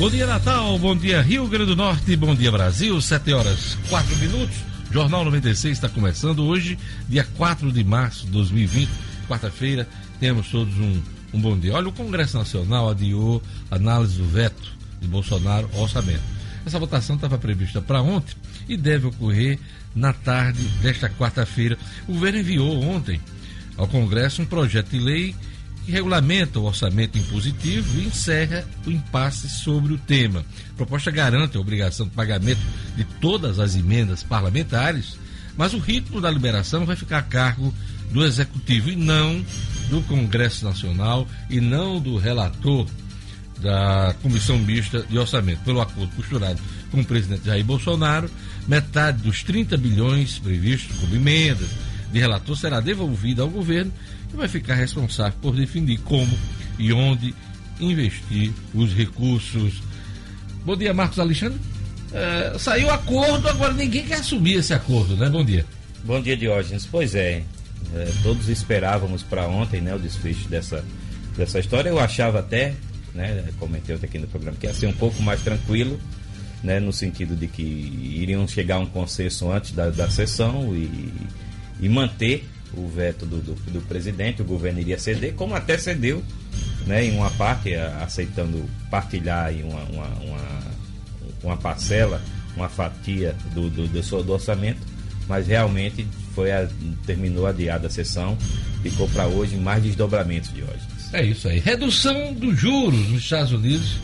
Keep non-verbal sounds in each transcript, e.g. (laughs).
Bom dia, Natal. Bom dia, Rio Grande do Norte. Bom dia, Brasil. 7 horas 4 minutos. Jornal 96 está começando hoje, dia 4 de março de 2020, quarta-feira. Temos todos um, um bom dia. Olha, o Congresso Nacional adiou a análise do veto de Bolsonaro ao orçamento. Essa votação estava prevista para ontem e deve ocorrer na tarde desta quarta-feira. O governo enviou ontem ao Congresso um projeto de lei que regulamenta o orçamento impositivo e encerra o impasse sobre o tema. A proposta garante a obrigação de pagamento de todas as emendas parlamentares, mas o ritmo da liberação vai ficar a cargo do Executivo e não do Congresso Nacional e não do relator da Comissão Mista de Orçamento. Pelo acordo costurado com o presidente Jair Bolsonaro, metade dos 30 bilhões previstos como emendas de relator será devolvida ao governo que vai ficar responsável por definir como e onde investir os recursos. Bom dia, Marcos Alexandre. É, saiu acordo, agora ninguém quer assumir esse acordo, né? Bom dia. Bom dia, Diógenes. Pois é, é todos esperávamos para ontem né, o desfecho dessa, dessa história. Eu achava até, né, comentei aqui no programa, que ia ser um pouco mais tranquilo, né, no sentido de que iriam chegar a um consenso antes da, da sessão e, e manter o veto do, do, do, presidente, o governo iria ceder, como até cedeu, né, em uma parte, aceitando partilhar em uma, uma, uma, uma parcela, uma fatia do, do, do, do orçamento, mas realmente foi a, terminou adiada a sessão, ficou para hoje mais desdobramentos de hoje. É isso aí. Redução dos juros nos Estados Unidos.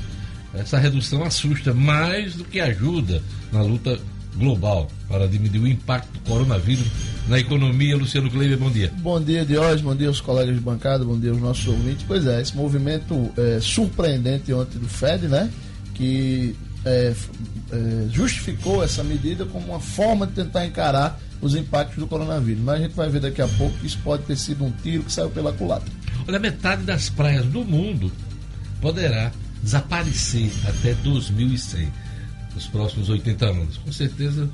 Essa redução assusta mais do que ajuda na luta global para diminuir o impacto do coronavírus na economia. Luciano Kleiber, bom dia. Bom dia, Diógenes, bom dia aos colegas de bancada, bom dia aos nossos ouvintes. Pois é, esse movimento é, surpreendente ontem do Fed, né? Que é, é, justificou essa medida como uma forma de tentar encarar os impactos do coronavírus. Mas a gente vai ver daqui a pouco que isso pode ter sido um tiro que saiu pela culatra. Olha, metade das praias do mundo poderá desaparecer até 2100 nos próximos 80 anos. Com certeza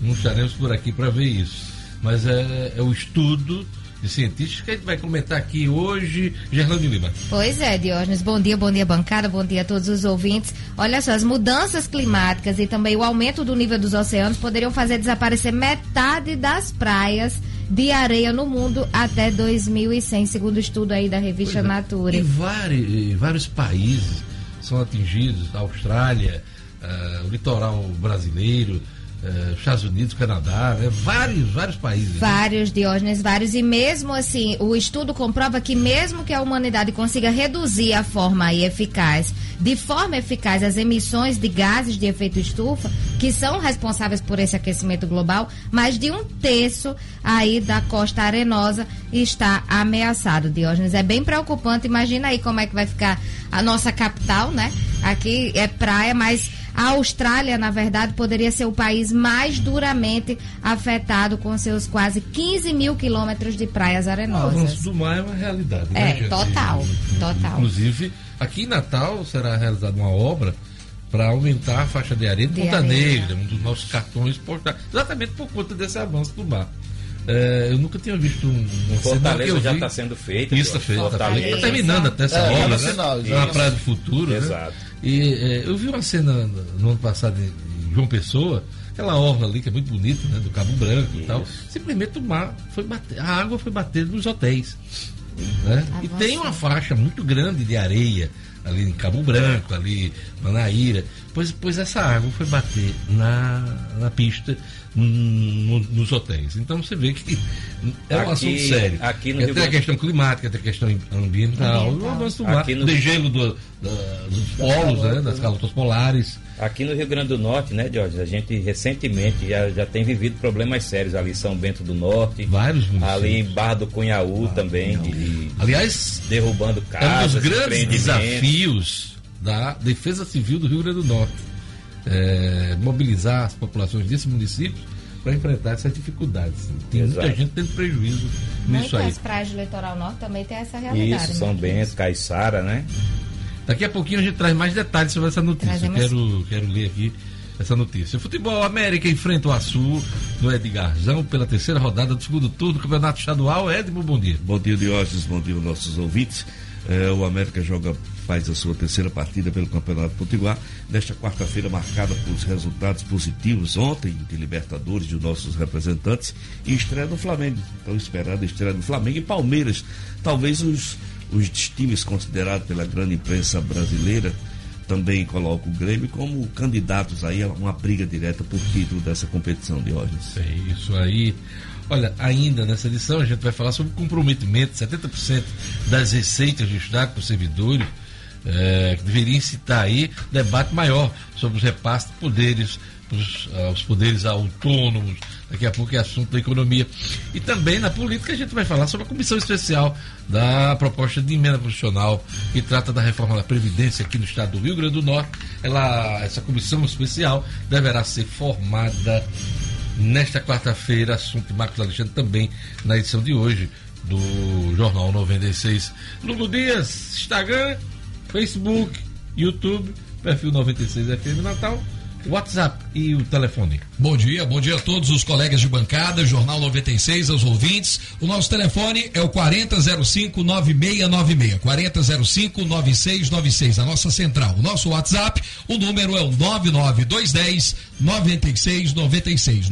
não estaremos por aqui para ver isso. Mas é, é o estudo de cientistas que a gente vai comentar aqui hoje, Gerlane Lima. Pois é, Diógenes, bom dia, bom dia bancada, bom dia a todos os ouvintes. Olha só, as mudanças climáticas e também o aumento do nível dos oceanos poderiam fazer desaparecer metade das praias de areia no mundo até 2100, segundo o estudo aí da revista é. Nature. E vários, vários países são atingidos, a Austrália, uh, o litoral brasileiro, uh, Estados Unidos, Canadá, né? vários, vários países. Né? Vários, né? Diógenes, vários. E mesmo assim, o estudo comprova que mesmo que a humanidade consiga reduzir a forma aí eficaz, de forma eficaz, as emissões de gases de efeito estufa, que são responsáveis por esse aquecimento global, mais de um terço aí da costa arenosa está ameaçado, Diógenes. É bem preocupante. Imagina aí como é que vai ficar a nossa capital, né? Aqui é praia, mas a Austrália, na verdade, poderia ser o país mais duramente afetado com seus quase 15 mil quilômetros de praias arenosas. O avanço do mar é uma realidade, né, É, total, total. Inclusive, aqui em Natal será realizada uma obra para aumentar a faixa de areia de, Ponta. Negra, um dos nossos cartões postais, exatamente por conta desse avanço do mar. É, eu nunca tinha visto um, um Fortaleza já está sendo feito. Isso está feito. Está tá terminando até essa é, obra, né? na Praia do Futuro. Né? Exato. Né? E é, eu vi uma cena no ano passado em João Pessoa, aquela orla ali que é muito bonita, né? Do Cabo Branco Isso. e tal. Simplesmente o mar foi bater, a água foi bater nos hotéis. Né? E tem uma faixa muito grande de areia ali em Cabo Branco, ali Manaíra. Pois, pois essa água foi bater na, na pista no, nos hotéis. Então você vê que é um aqui, assunto sério. Aqui no tem a questão climática, tem a questão ambiental, o avanço do mar, no... degelo do, da, dos polos, né, das calotas polares. Aqui no Rio Grande do Norte, né, Jorge, a gente recentemente já, já tem vivido problemas sérios ali em São Bento do Norte. Vários municípios. Ali em Barra do Cunhaú também. De, Aliás, derrubando casas. É um dos grandes desafios da Defesa Civil do Rio Grande do Norte é, mobilizar as populações desse município para enfrentar essas dificuldades. Tem Exato. muita gente tendo prejuízo nisso aí. As praias do litoral norte também tem essa realidade. Isso, São né? Bento, Caiçara, né? Daqui a pouquinho a gente traz mais detalhes sobre essa notícia. Quero, quero ler aqui essa notícia. Futebol América enfrenta o Açu no Edgarzão pela terceira rodada do segundo turno do Campeonato Estadual. Edmo, bom dia. Bom dia, Diógenes. Bom dia aos nossos ouvintes. É, o América joga faz a sua terceira partida pelo Campeonato Potiguar, nesta quarta-feira marcada por resultados positivos ontem de Libertadores de nossos representantes e estreia do Flamengo. Então esperada estreia do Flamengo e Palmeiras. Talvez os, os times considerados pela grande imprensa brasileira também colocam o Grêmio como candidatos aí a uma briga direta por título dessa competição de hoje. É isso aí. Olha, ainda nessa edição a gente vai falar sobre comprometimento, 70% das receitas do Estado para os servidores, é, deveria incitar aí debate maior sobre os repasses de poderes, os, uh, os poderes autônomos, daqui a pouco é assunto da economia. E também na política a gente vai falar sobre a comissão especial da proposta de emenda constitucional que trata da reforma da Previdência aqui no estado do Rio Grande do Norte. Ela, essa comissão especial deverá ser formada nesta quarta-feira, assunto Marcos Alexandre também na edição de hoje do Jornal 96. Lugo Dias, Instagram, Facebook, YouTube, perfil 96 FM Natal. WhatsApp e o telefone. Bom dia, bom dia a todos os colegas de bancada, Jornal 96, aos ouvintes. O nosso telefone é o 4005-9696. 4005-9696, a nossa central. O nosso WhatsApp, o número é o 99210 9696.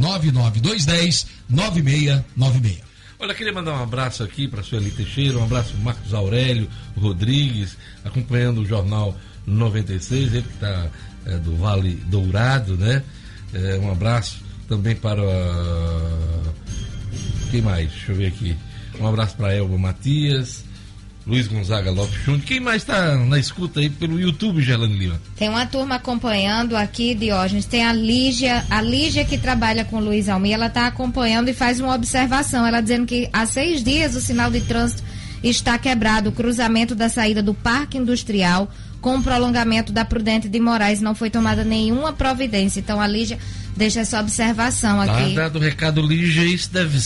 99210 9696. Olha, queria mandar um abraço aqui para a Sueli Teixeira, um abraço Marcos Aurélio Rodrigues, acompanhando o Jornal 96, ele que está é, do Vale Dourado, né? É, um abraço também para. Quem mais? Deixa eu ver aqui. Um abraço para Elba Matias, Luiz Gonzaga Lopes Júnior. Quem mais está na escuta aí pelo YouTube, Gelane Lima? Tem uma turma acompanhando aqui, Diógenes. Tem a Lígia, a Lígia que trabalha com o Luiz Almir, ela está acompanhando e faz uma observação. Ela dizendo que há seis dias o sinal de trânsito está quebrado. O cruzamento da saída do Parque Industrial com o prolongamento da Prudente de Moraes não foi tomada nenhuma providência. Então a Lígia deixa essa observação aqui. Tá dado o recado, Lígia, isso deve,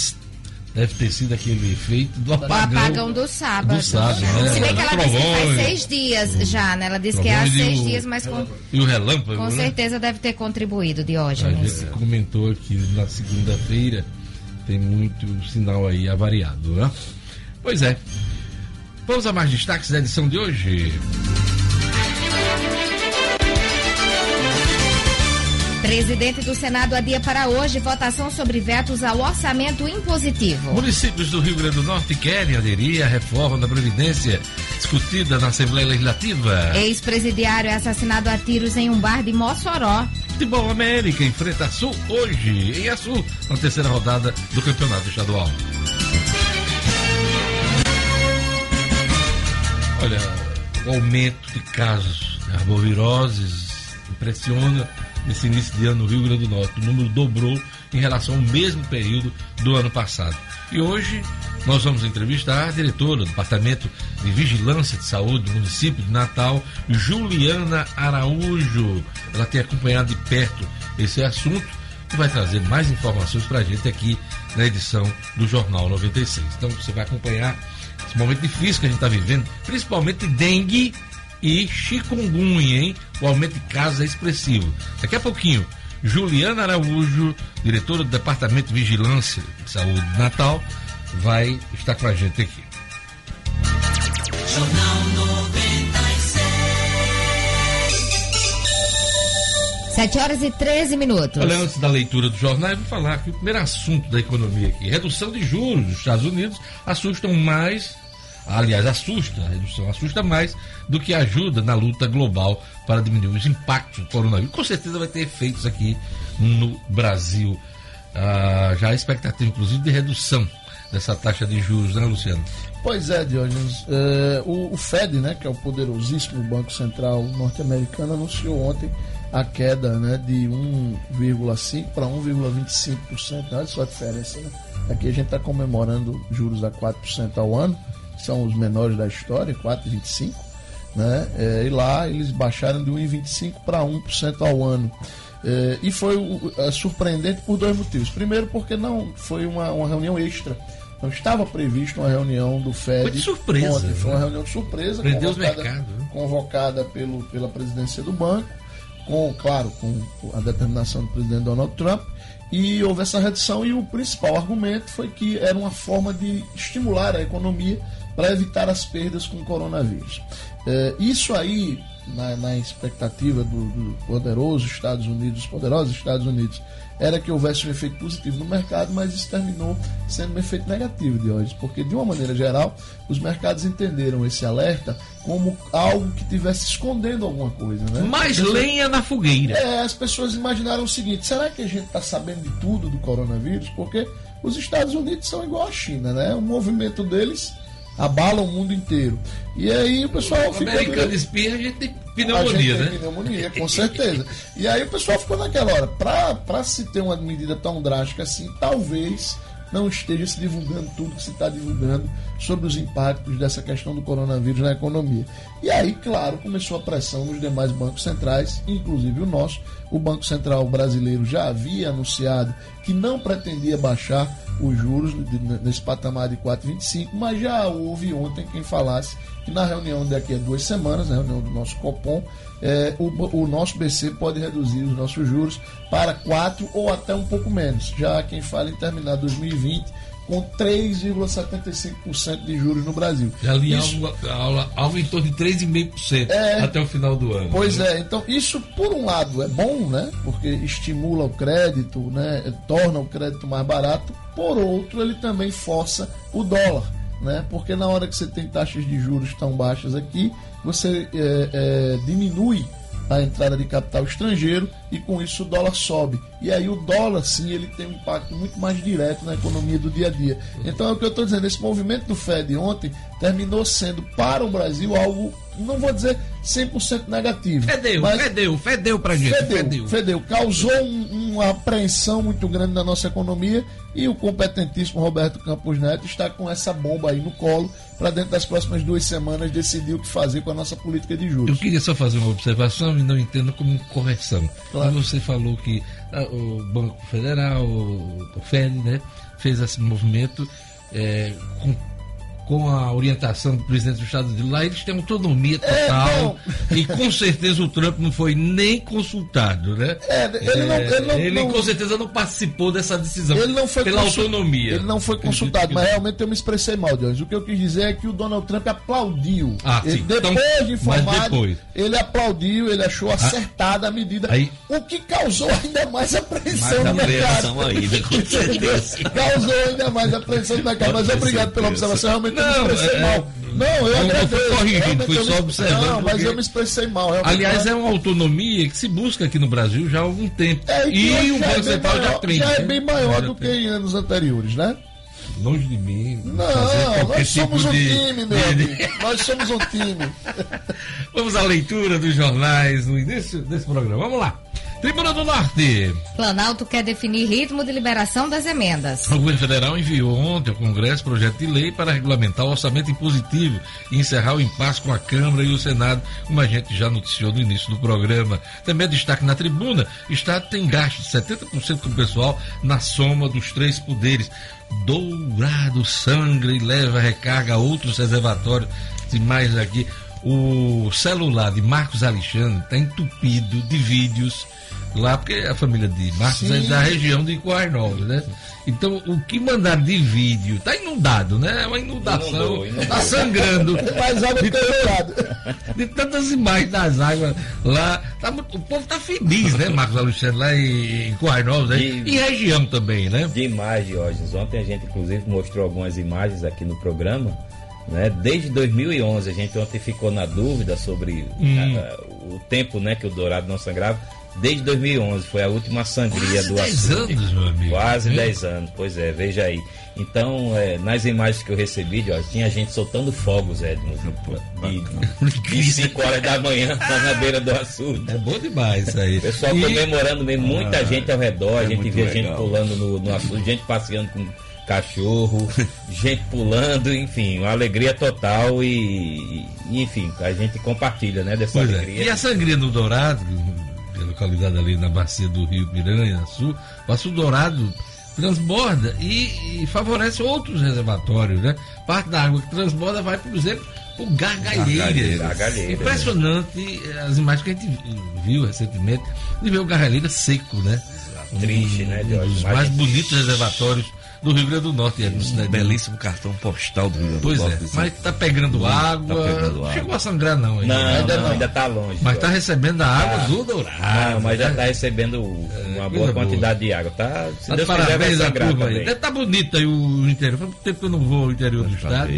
deve ter sido aquele efeito do apagão. O apagão do sábado. Do sábado, né? Se bem que ela disse que faz seis dias já, né? Ela disse que é há seis o, dias, mas com. E o relâmpago? Com né? certeza deve ter contribuído, Diógenes. A gente comentou aqui na segunda-feira, tem muito sinal aí avariado, né? Pois é. Vamos a mais destaques da edição de hoje. Presidente do Senado adia para hoje votação sobre vetos ao orçamento impositivo. Municípios do Rio Grande do Norte querem aderir à reforma da Previdência discutida na Assembleia Legislativa. Ex-presidiário é assassinado a tiros em um bar de Mossoró. Futebol América enfrenta a Sul hoje, em Açu, na terceira rodada do Campeonato Estadual. Olha, o aumento de casos de arboviroses impressiona nesse início de ano no Rio Grande do Norte. O número dobrou em relação ao mesmo período do ano passado. E hoje nós vamos entrevistar a diretora do Departamento de Vigilância de Saúde do município de Natal, Juliana Araújo. Ela tem acompanhado de perto esse assunto e vai trazer mais informações para a gente aqui na edição do Jornal 96. Então você vai acompanhar esse momento difícil que a gente está vivendo, principalmente dengue e chikungunya, hein? O aumento de casos é expressivo. Daqui a pouquinho, Juliana Araújo, diretora do Departamento de Vigilância de Saúde de Natal, vai estar com a gente aqui. Jornal 96. 7 horas e 13 minutos. Olha, antes da leitura do jornal, eu vou falar que o primeiro assunto da economia aqui, redução de juros dos Estados Unidos, assustam mais aliás, assusta, a redução assusta mais do que ajuda na luta global para diminuir os impactos do coronavírus. Com certeza vai ter efeitos aqui no Brasil. Ah, já há expectativa, inclusive, de redução dessa taxa de juros, né, Luciano? Pois é, Diógenes. É, o, o, Fed, né, que é o poderosíssimo Banco Central norte-americano, anunciou ontem a queda né, de 1,5% para 1,25%. Olha só a diferença, né? Aqui a gente está comemorando juros a 4% ao ano são os menores da história, 4,25%, né? É, e lá eles baixaram de 1,25% para 1% ao ano. É, e foi é, surpreendente por dois motivos. Primeiro, porque não foi uma, uma reunião extra. Não estava previsto uma reunião do FED. Foi de surpresa. Ontem. Foi uma né? reunião de surpresa. Prendeu convocada, mercado, né? convocada pelo, pela presidência do banco, com, claro, com a determinação do presidente Donald Trump. E houve essa redução, e o principal argumento foi que era uma forma de estimular a economia para evitar as perdas com o coronavírus. É, isso aí, na, na expectativa do, do poderoso Estados Unidos, dos poderosos Estados Unidos, era que houvesse um efeito positivo no mercado, mas isso terminou sendo um efeito negativo de hoje, porque de uma maneira geral, os mercados entenderam esse alerta como algo que estivesse escondendo alguma coisa, né? Mais lenha na fogueira. É, as pessoas imaginaram o seguinte: será que a gente está sabendo de tudo do coronavírus? Porque os Estados Unidos são igual à China, né? O movimento deles abala o mundo inteiro. E aí o pessoal O ficou. americano espirra, a gente tem A pneumonia, gente tem né? pneumonia, com certeza. E aí o pessoal ficou naquela hora. Para se ter uma medida tão drástica assim, talvez não esteja se divulgando tudo que se está divulgando sobre os impactos dessa questão do coronavírus na economia. E aí, claro, começou a pressão nos demais bancos centrais, inclusive o nosso. O Banco Central brasileiro já havia anunciado que não pretendia baixar os juros nesse patamar de 4,25, mas já houve ontem quem falasse que na reunião daqui a duas semanas, na reunião do nosso Copom, eh, o, o nosso BC pode reduzir os nossos juros para 4 ou até um pouco menos. Já quem fala em terminar 2020 com 3,75% de juros no Brasil. Já li Isso- algo, algo, algo em torno de 3,5% É. até o final do ano. Pois né? é, então isso por um lado é bom, né? Porque estimula o crédito, né? Torna o crédito mais barato. Por outro, ele também força o dólar, né? Porque na hora que você tem taxas de juros tão baixas aqui, você é, é, diminui a entrada de capital estrangeiro e com isso o dólar sobe. E aí o dólar, sim, ele tem um impacto muito mais direto na economia do dia a dia. Então é o que eu estou dizendo, esse movimento do Fed ontem terminou sendo para o Brasil algo, não vou dizer 100% negativo. Fedeu, mas fedeu, fedeu pra gente. fedeu, Fedeu. fedeu. Causou um- uma apreensão muito grande na nossa economia e o competentíssimo Roberto Campos Neto está com essa bomba aí no colo para dentro das próximas duas semanas decidir o que fazer com a nossa política de Eu juros. queria só fazer uma observação e não entendo como correção. Claro. Quando você falou que o Banco Federal, o o FED, né, fez esse movimento é, com, com a orientação do presidente do Estado de lá, eles têm autonomia É, total. e com certeza o Trump não foi nem consultado, né? É, ele não- ele não- ele, não- com certeza não participou dessa decisão. Ele não foi pela autonomia. Ele não foi consultado, mas realmente eu me expressei mal, Jones. O que eu quis dizer é que o Donald Trump aplaudiu. Ah, ele, sim. depois Então, de informado, depois? Ah. ele aplaudiu, ele achou acertada a medida, aí- o que causou ainda mais apreensão Mais no mercado. ainda, com (laughs) certeza. causou ainda mais apreensão no mercado. Mas obrigado pela observação, realmente Não, me expressei é- mal. Não, eu não, não agradeço. fui corrigindo, realmente fui eu só me- observando Não, mas porque- eu me expressei mal. realmente. Aliás, é uma autonomia que se busca aqui no Brasil já há algum tempo. É, e hoje o é Banco Central já aprende. Já é né? bem maior do tem. que em anos anteriores, né? Longe de mim. Não, qualquer nós somos tipo um de- time, meu amigo. Nós somos um time. (laughs) Vamos à leitura dos jornais no início desse programa. Vamos lá. Tribuna do Norte. Planalto quer definir ritmo de liberação das emendas. O governo federal enviou ontem ao Congresso projeto de lei para regulamentar o orçamento impositivo e encerrar o impasse com a Câmara e o Senado, como a gente já noticiou no início do programa. Também destaque na tribuna: o Estado tem gasto de 70% com o pessoal na soma dos três poderes. Dourado sangra e leva recarga a outros reservatórios. E mais aqui. O celular de Marcos Alexandre está entupido de vídeos lá, porque a família de Marcos é Sim. da região de Coais Novas, né? Então, o que mandaram de vídeo, está inundado, né? É uma inundação, está sangrando. (laughs) Mais água de, dourado. de tantas imagens das águas lá. Tá o povo está feliz, né, Marcos Alexandre, lá em, em Coais Novas, aí, E- e região também, né? Demais, Diógenes. Ontem a gente, inclusive, mostrou algumas imagens aqui no programa. Né? Desde 2011, a gente ontem ficou na dúvida sobre Hum. ah, o tempo né, que o Dourado não sangrava. Desde 2011 foi a última sangria Quase do 10 açude. anos, meu amigo. Quase Hum. 10 anos, pois é, veja aí. Então, é, nas imagens que eu recebi, Diógenes, tinha gente soltando fogos, Edmo. De 5 (laughs) horas da manhã lá na beira do açude. É bom demais isso aí. O pessoal E- comemorando mesmo, muita Ah, gente ao redor, a é gente muito via gente legal. pulando no, no açude, gente passeando com cachorro, (laughs) gente pulando, enfim, uma alegria total e, e, enfim, a gente compartilha, né, dessa Pois é. alegria. E a sangria no Dourado, é localizada ali na bacia do Rio Piranha Sul, o Açu Dourado transborda e, e favorece outros reservatórios, né? Parte da água que transborda vai, por exemplo, o Gargalheiras. Gargalheiras, Impressionante eh, as imagens que a gente viu recentemente de ver o Gargalheiras seco, né? Triste, né, um dos mais bonitos reservatórios do Rio Grande do Norte. É, no cidade Belíssimo cartão postal do Rio Grande do Pois Norte, é, desse- mas tá pegando água. tá pegando água. Chegou a sangrar, não. ainda. Não, Ainda não, não. ainda tá longe. Mas tá recebendo a água do Dourado. Não, mas já né? tá recebendo uma coisa boa boa. quantidade de água. Tá, se Tá de Deus quiser, vai parabéns a sangrar turma aí. Deve tá bonito aí o interior. Faz muito tempo que eu não vou ao interior do estado.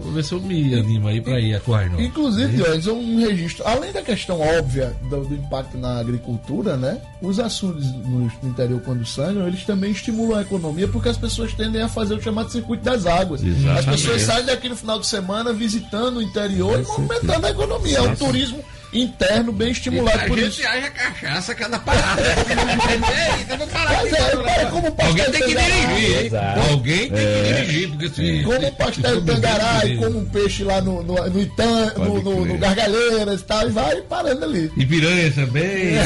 Vou ver se eu me animo aí pra ir a Coarnó. Inclusive, Dionis, um registro, além da questão óbvia do, do impacto na agricultura, né? Os açudes no, no interior, quando sangram, eles também estimulam a economia porque as pessoas tendem a fazer o chamado circuito das águas. As Exatamente. pessoas saem daqui no final de semana visitando o interior e movimentando a economia. É um turismo interno bem estimulado por isso. acha cachaça cada parada. (laughs) Eita, vou parar Mas é, para como o pastel Alguém tem que dirigir, hein? Alguém tem que dirigir, porque se. Como o pastel Tangará e como um peixe lá no, no, no, Itã, no, no, no. Gargalheiras e tal, e vai parando ali. E piranha também.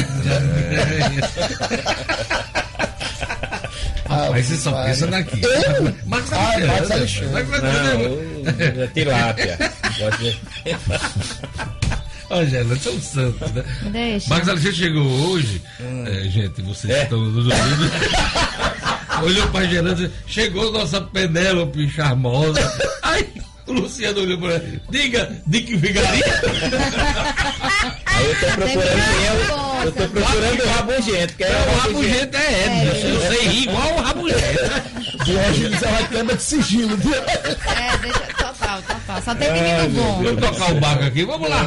(laughs) Rapaz, você só pensa Maria. naqui. Eu? Marcos Ah, Alexandre. Marcos Alexandre. Não, eu- é tilápia. Gosto de- Ó, Gela, são santos, né? Deixa. Marcos Alexandre chegou hoje. É, gente, vocês estão nos ouvindo. (laughs) olhou pra Gerando e disse, chegou nossa Penélope charmosa. Aí o Luciano olhou pra ela. Diga, Dick Vigarinho. Aí eu tô procurando quem é o. Eu tô procurando o rabugento, que é o rabugento. é Edson. Eu sei rir igual o rabugento. (laughs) Diogenes é uma quebra de sigilo. É, deixa. Total, total. Só tem menino bom. Vamos tocar o barco aqui. Vamos lá.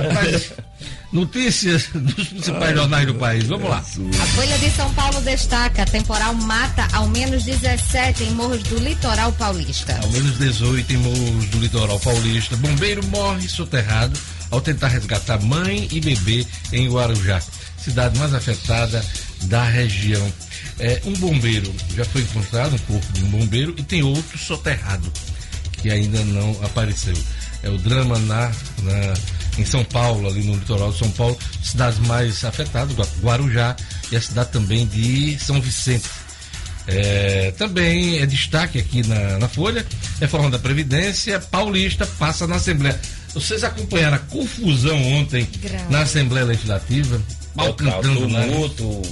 Notícias dos principais jornais do país. Vamos lá. A Folha de São Paulo destaca: temporal mata ao menos 17 em morros do litoral paulista. Ao menos 18 em morros do litoral paulista. Bombeiro morre soterrado ao tentar resgatar mãe e bebê em Guarujá, cidade mais afetada da região. É, um bombeiro já foi encontrado, um corpo de um bombeiro, e tem outro soterrado, que ainda não apareceu. É o drama na, na- em São Paulo, ali no litoral de São Paulo, cidades mais afetadas, Gua- Guarujá e a cidade também de São Vicente. É, também é destaque aqui na, na Folha, reforma da Previdência Paulista passa na Assembleia. Vocês acompanharam a confusão ontem Grave. na Assembleia Legislativa? Mal cantando lá. tumulto,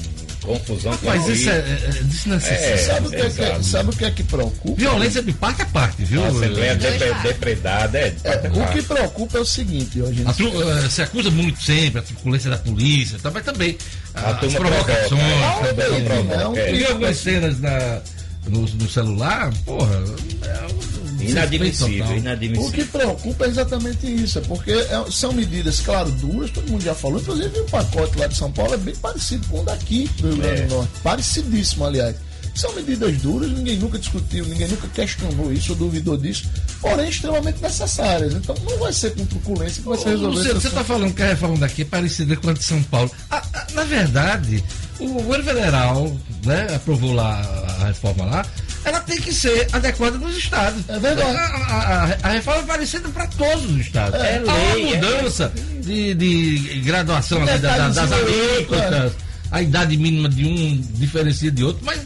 confusão. Mas isso é, é, é desnecessário. É, sabe, o que é que, exato. sabe o que é que preocupa? Violência de parte a parte, viu? A Assembleia lados. depredada, é. de parte O que preocupa é o seguinte. A tru- eh, se acusa muito sempre a truculência da polícia, tá? mas também A as provocações. provoca, é. também. É um crime, é um É. E algumas cenas na, no, no celular, porra, é um Inadmissível, total. O inadmissível. que preocupa é exatamente isso, é porque é- são medidas, claro, duras, todo mundo já falou, inclusive o pacote lá de São Paulo é bem parecido com o daqui do Rio Grande É. do Norte. Parecidíssimo, aliás. São medidas duras, ninguém nunca discutiu, ninguém nunca questionou isso ou duvidou disso, porém extremamente necessárias. Então não vai ser com truculência que vai se Ô, resolver Luciano, esse você está falando que a reforma daqui é parecida com a de São Paulo. Ah, ah, na verdade, o governo federal né, aprovou lá a reforma lá, ela tem que ser adequada nos estados. É verdade. A, a- a- a reforma é parecida para todos os estados. É Há lei, uma é mudança de, de graduação ali da- da- das alíquotas, a idade mínima de um diferencia de outro, mas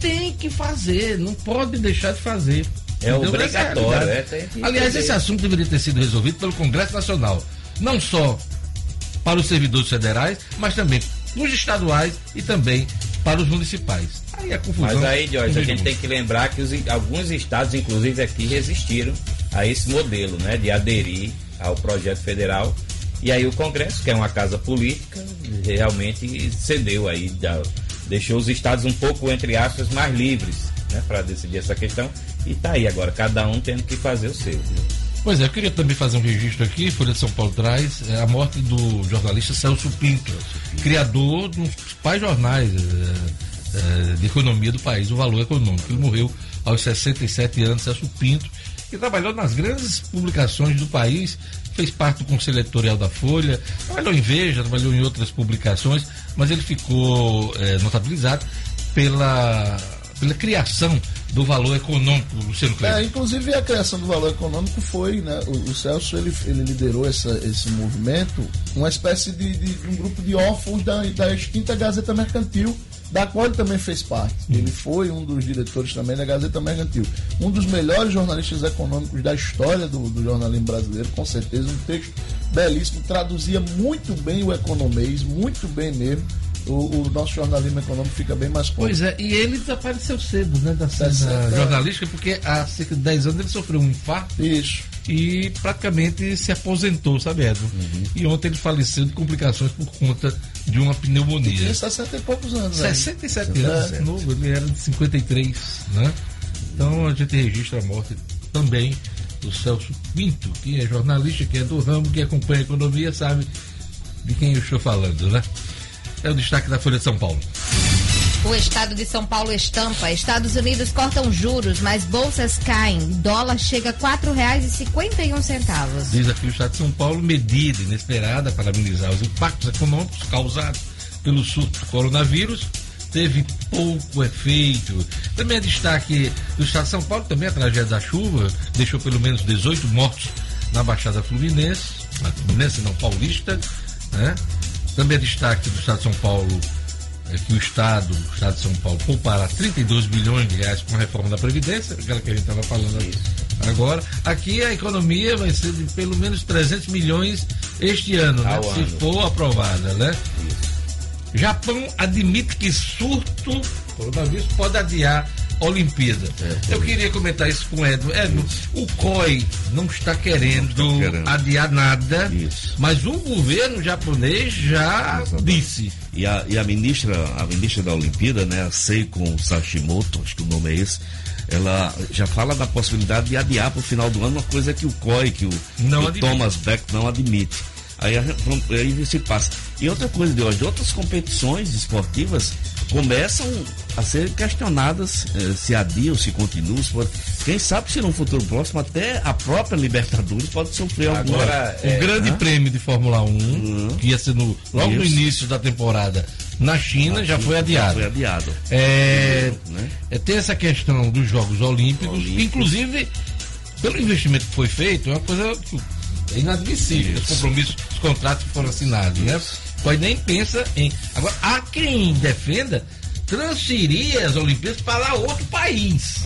tem que fazer, não pode deixar de fazer. É Entendeu? obrigatório, é, Aliás, esse assunto deveria ter sido resolvido pelo Congresso Nacional. Não só para os servidores federais, mas também nos estaduais e também para os municipais. Aí a confusão. Mas aí, Jorge, a gente tem que lembrar que os- alguns estados, inclusive aqui, resistiram a esse modelo, né? De aderir ao projeto federal. E aí o Congresso, que é uma casa política, realmente cedeu aí, deixou os estados um pouco, entre aspas, mais livres, né? Para decidir essa questão. E tá aí agora, cada um tendo que fazer o seu. Pois é, eu queria também fazer um registro aqui, Folha de São Paulo traz é, a morte do jornalista Celso Pinto, criador dos principais jornais é, é, de economia do país, o Valor Econômico. Ele morreu aos 67 anos, Celso Pinto, que trabalhou nas grandes publicações do país, fez parte do conselho editorial da Folha, trabalhou em Veja, trabalhou em outras publicações, mas ele ficou é, notabilizado pela, pela criação do valor econômico, Luciano É, Cleber. inclusive a criação do valor econômico foi, né? O, o Celso ele, ele liderou essa, esse movimento, uma espécie de, de- de um grupo de órfãos da, da extinta Gazeta Mercantil, da qual ele também fez parte. Ele foi um dos diretores também da Gazeta Mercantil. Um dos melhores jornalistas econômicos da história do, do jornalismo brasileiro, com certeza. Um texto belíssimo, traduzia muito bem o economês, muito bem mesmo. O, o nosso jornalismo econômico fica bem mais curto. Pois é, e ele desapareceu cedo, né, da cena jornalística, porque há cerca de 10 anos ele sofreu um infarto Isso. e praticamente se aposentou, sabe, Edson? E ontem ele faleceu de complicações por conta de uma pneumonia. Tinha 60 e poucos anos. né? 67 anos, É. novo, ele era de 53, né? Então a gente registra a morte também do Celso Pinto, que é jornalista, que é do ramo, que acompanha a economia, sabe de quem eu estou falando, né? É o destaque da Folha de São Paulo. O estado de São Paulo estampa. Estados Unidos cortam juros, mas bolsas caem. Dólar chega a R$ 4,51. Diz aqui o Estado de São Paulo, medida inesperada para amenizar os impactos econômicos causados pelo surto do coronavírus, teve pouco efeito. Também é destaque do Estado de São Paulo, também a tragédia da chuva, deixou pelo menos 18 mortos na Baixada Fluminense, na Fluminense não paulista, né? Também é destaque do Estado de São Paulo é que o Estado, o Estado de São Paulo, poupará 32 bilhões de reais com a reforma da Previdência, aquela que a gente estava falando agora. Aqui a economia vai ser de pelo menos 300 milhões este ano, né? Ao se ano. for aprovada, né? Japão admite que surto coronavírus pode adiar Olimpíada. Eu queria comentar isso com o Edno. Edno, o COI não está querendo, Não está querendo. adiar nada, Isso. mas o governo japonês já Exatamente. disse. E a, e a ministra, a ministra da Olimpíada, né, a Seiko Sashimoto, acho que o nome é esse, ela já fala da possibilidade de adiar para o final do ano uma coisa que o COI, que o, Não que o. Thomas Beck não admite. Aí, aí se passa. E outra coisa de hoje, outras competições esportivas começam a ser questionadas eh, se adiam, se continuam. se pode- Quem sabe se no futuro próximo até a própria Libertadores pode sofrer alguma. Agora, O é, grande né? prêmio de Fórmula 1, que ia ser no, logo no Isso. início da temporada na China, já foi adiado. Foi adiado. É, Né? é, tem essa questão dos Jogos Olímpicos, Olímpicos. inclusive, pelo investimento que foi feito, é uma coisa é inadmissível. Os Isso. compromissos, os contratos que foram assinados, né? Pode nem pensa em. Agora, há quem defenda transferir as Olimpíadas para outro país.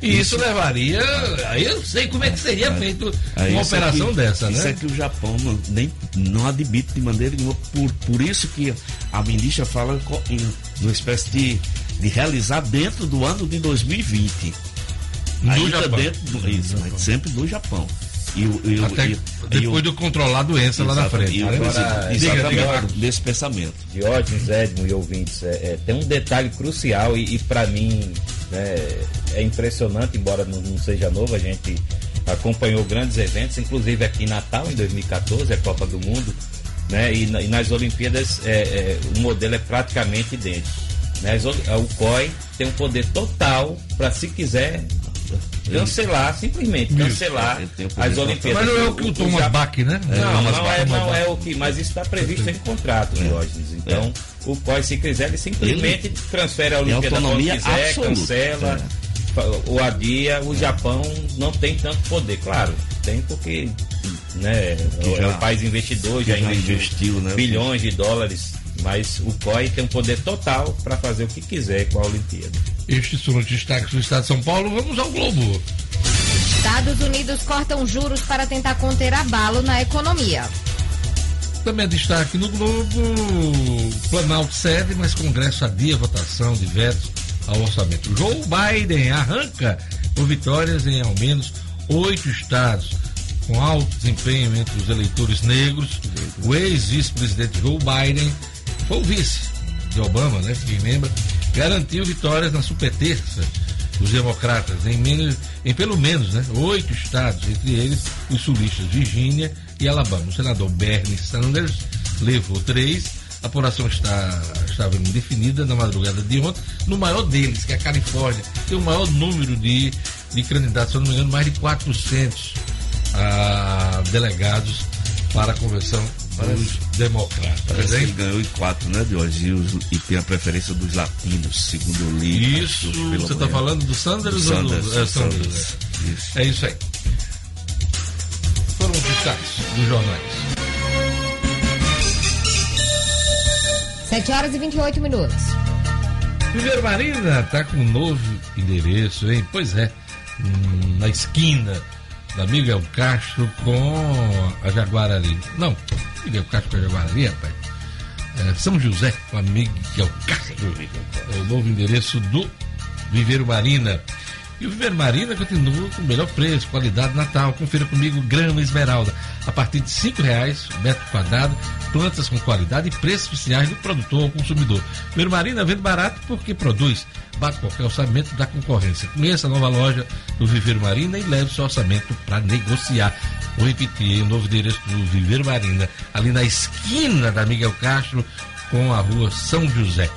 E isso, levaria. Aí eu sei como é que seria feito Aí uma isso é operação que- dessa, Isso né? é que o Japão não, nem, não admite de maneira nenhuma. Por, por isso que a ministra fala em uma espécie de, de realizar dentro do ano de 2020. No Ainda Japão. dentro do. Isso, mas sempre no Japão. E, o- e, o- Até e- depois de controlar a doença lá na frente. E o Agora, exatamente desse pensamento. Diógenes, Edmo e ouvintes, é, é, tem um detalhe crucial e, e para mim né, é impressionante, embora não, não seja novo, a gente acompanhou grandes eventos, inclusive aqui em Natal, em 2014, a Copa do Mundo, né, e, e nas Olimpíadas é, é, o modelo é praticamente idêntico. Né, o COI tem um poder total para, se quiser, cancelar, simplesmente cancelar ele o as. Olimpíadas. Mas não é o que o Thomas Ja- Bach, né? não, Thomas não, Bach, é, Thomas não Bach. é o que. Mas isso está previsto em contrato, Diógenes. Então, o COI, se quiser, ele simplesmente transfere a Olimpíada autonomia quiser, absoluta. cancela, o adia. O Japão não tem tanto poder. Claro, tem porque né, Que é já- um país investidor, já, já investiu, investiu, né? bilhões de dólares. Mas o COI tem um poder total para fazer o que quiser com a Olimpíada. Estes foram os destaques do Estado de São Paulo. Vamos ao Globo. Estados Unidos cortam juros para tentar conter abalo na economia. Também é destaque no Globo. Planalto cede, mas Congresso adia a votação de vetos ao orçamento. Joe Biden arranca por vitórias em ao menos oito estados. Com alto desempenho entre os eleitores negros, o ex-vice-presidente Joe Biden foi o vice de Obama, né? Quem lembra, garantiu vitórias na superterça dos democratas em, menos, em pelo menos né, oito estados, entre eles os sulistas Virgínia e Alabama. O senador Bernie Sanders levou três. A apuração está, estava indefinida na madrugada de ontem. No maior deles, que é a Califórnia, tem o maior número de, de candidatos, se não me engano, mais de 400 ah, delegados para a convenção dos democratas. Parece que hein? ele ganhou em quatro, né, de hoje? E, os- e tem a preferência dos latinos, segundo eu li. Isso, você está falando do Sanders, Do ou do Sanders, é, do Sanders, Sanders. Isso. É isso aí. Foram os destaques dos jornais. 7 horas e 28 minutos. Viver Marina está com um novo endereço, hein? Pois é, hum, na esquina da Miguel Castro com a Jaguarari. Não, Miguel Castro com a Jaguarari, rapaz. é, São José, com a Miguel Castro. É o novo endereço do Viveiro Marina. E o Viveiro Marina continua com o melhor preço, qualidade Natal. Confira comigo grama esmeralda. A partir de R$ reais metro quadrado, plantas com qualidade e preços oficiais do produtor ao consumidor. Viveiro Marina vende barato porque produz. Bate qualquer orçamento da concorrência. Conheça a nova loja do Viveiro Marina e leve seu orçamento para negociar. Vou repetir, o novo endereço do Viveiro Marina, ali na esquina da Miguel Castro com a rua São José.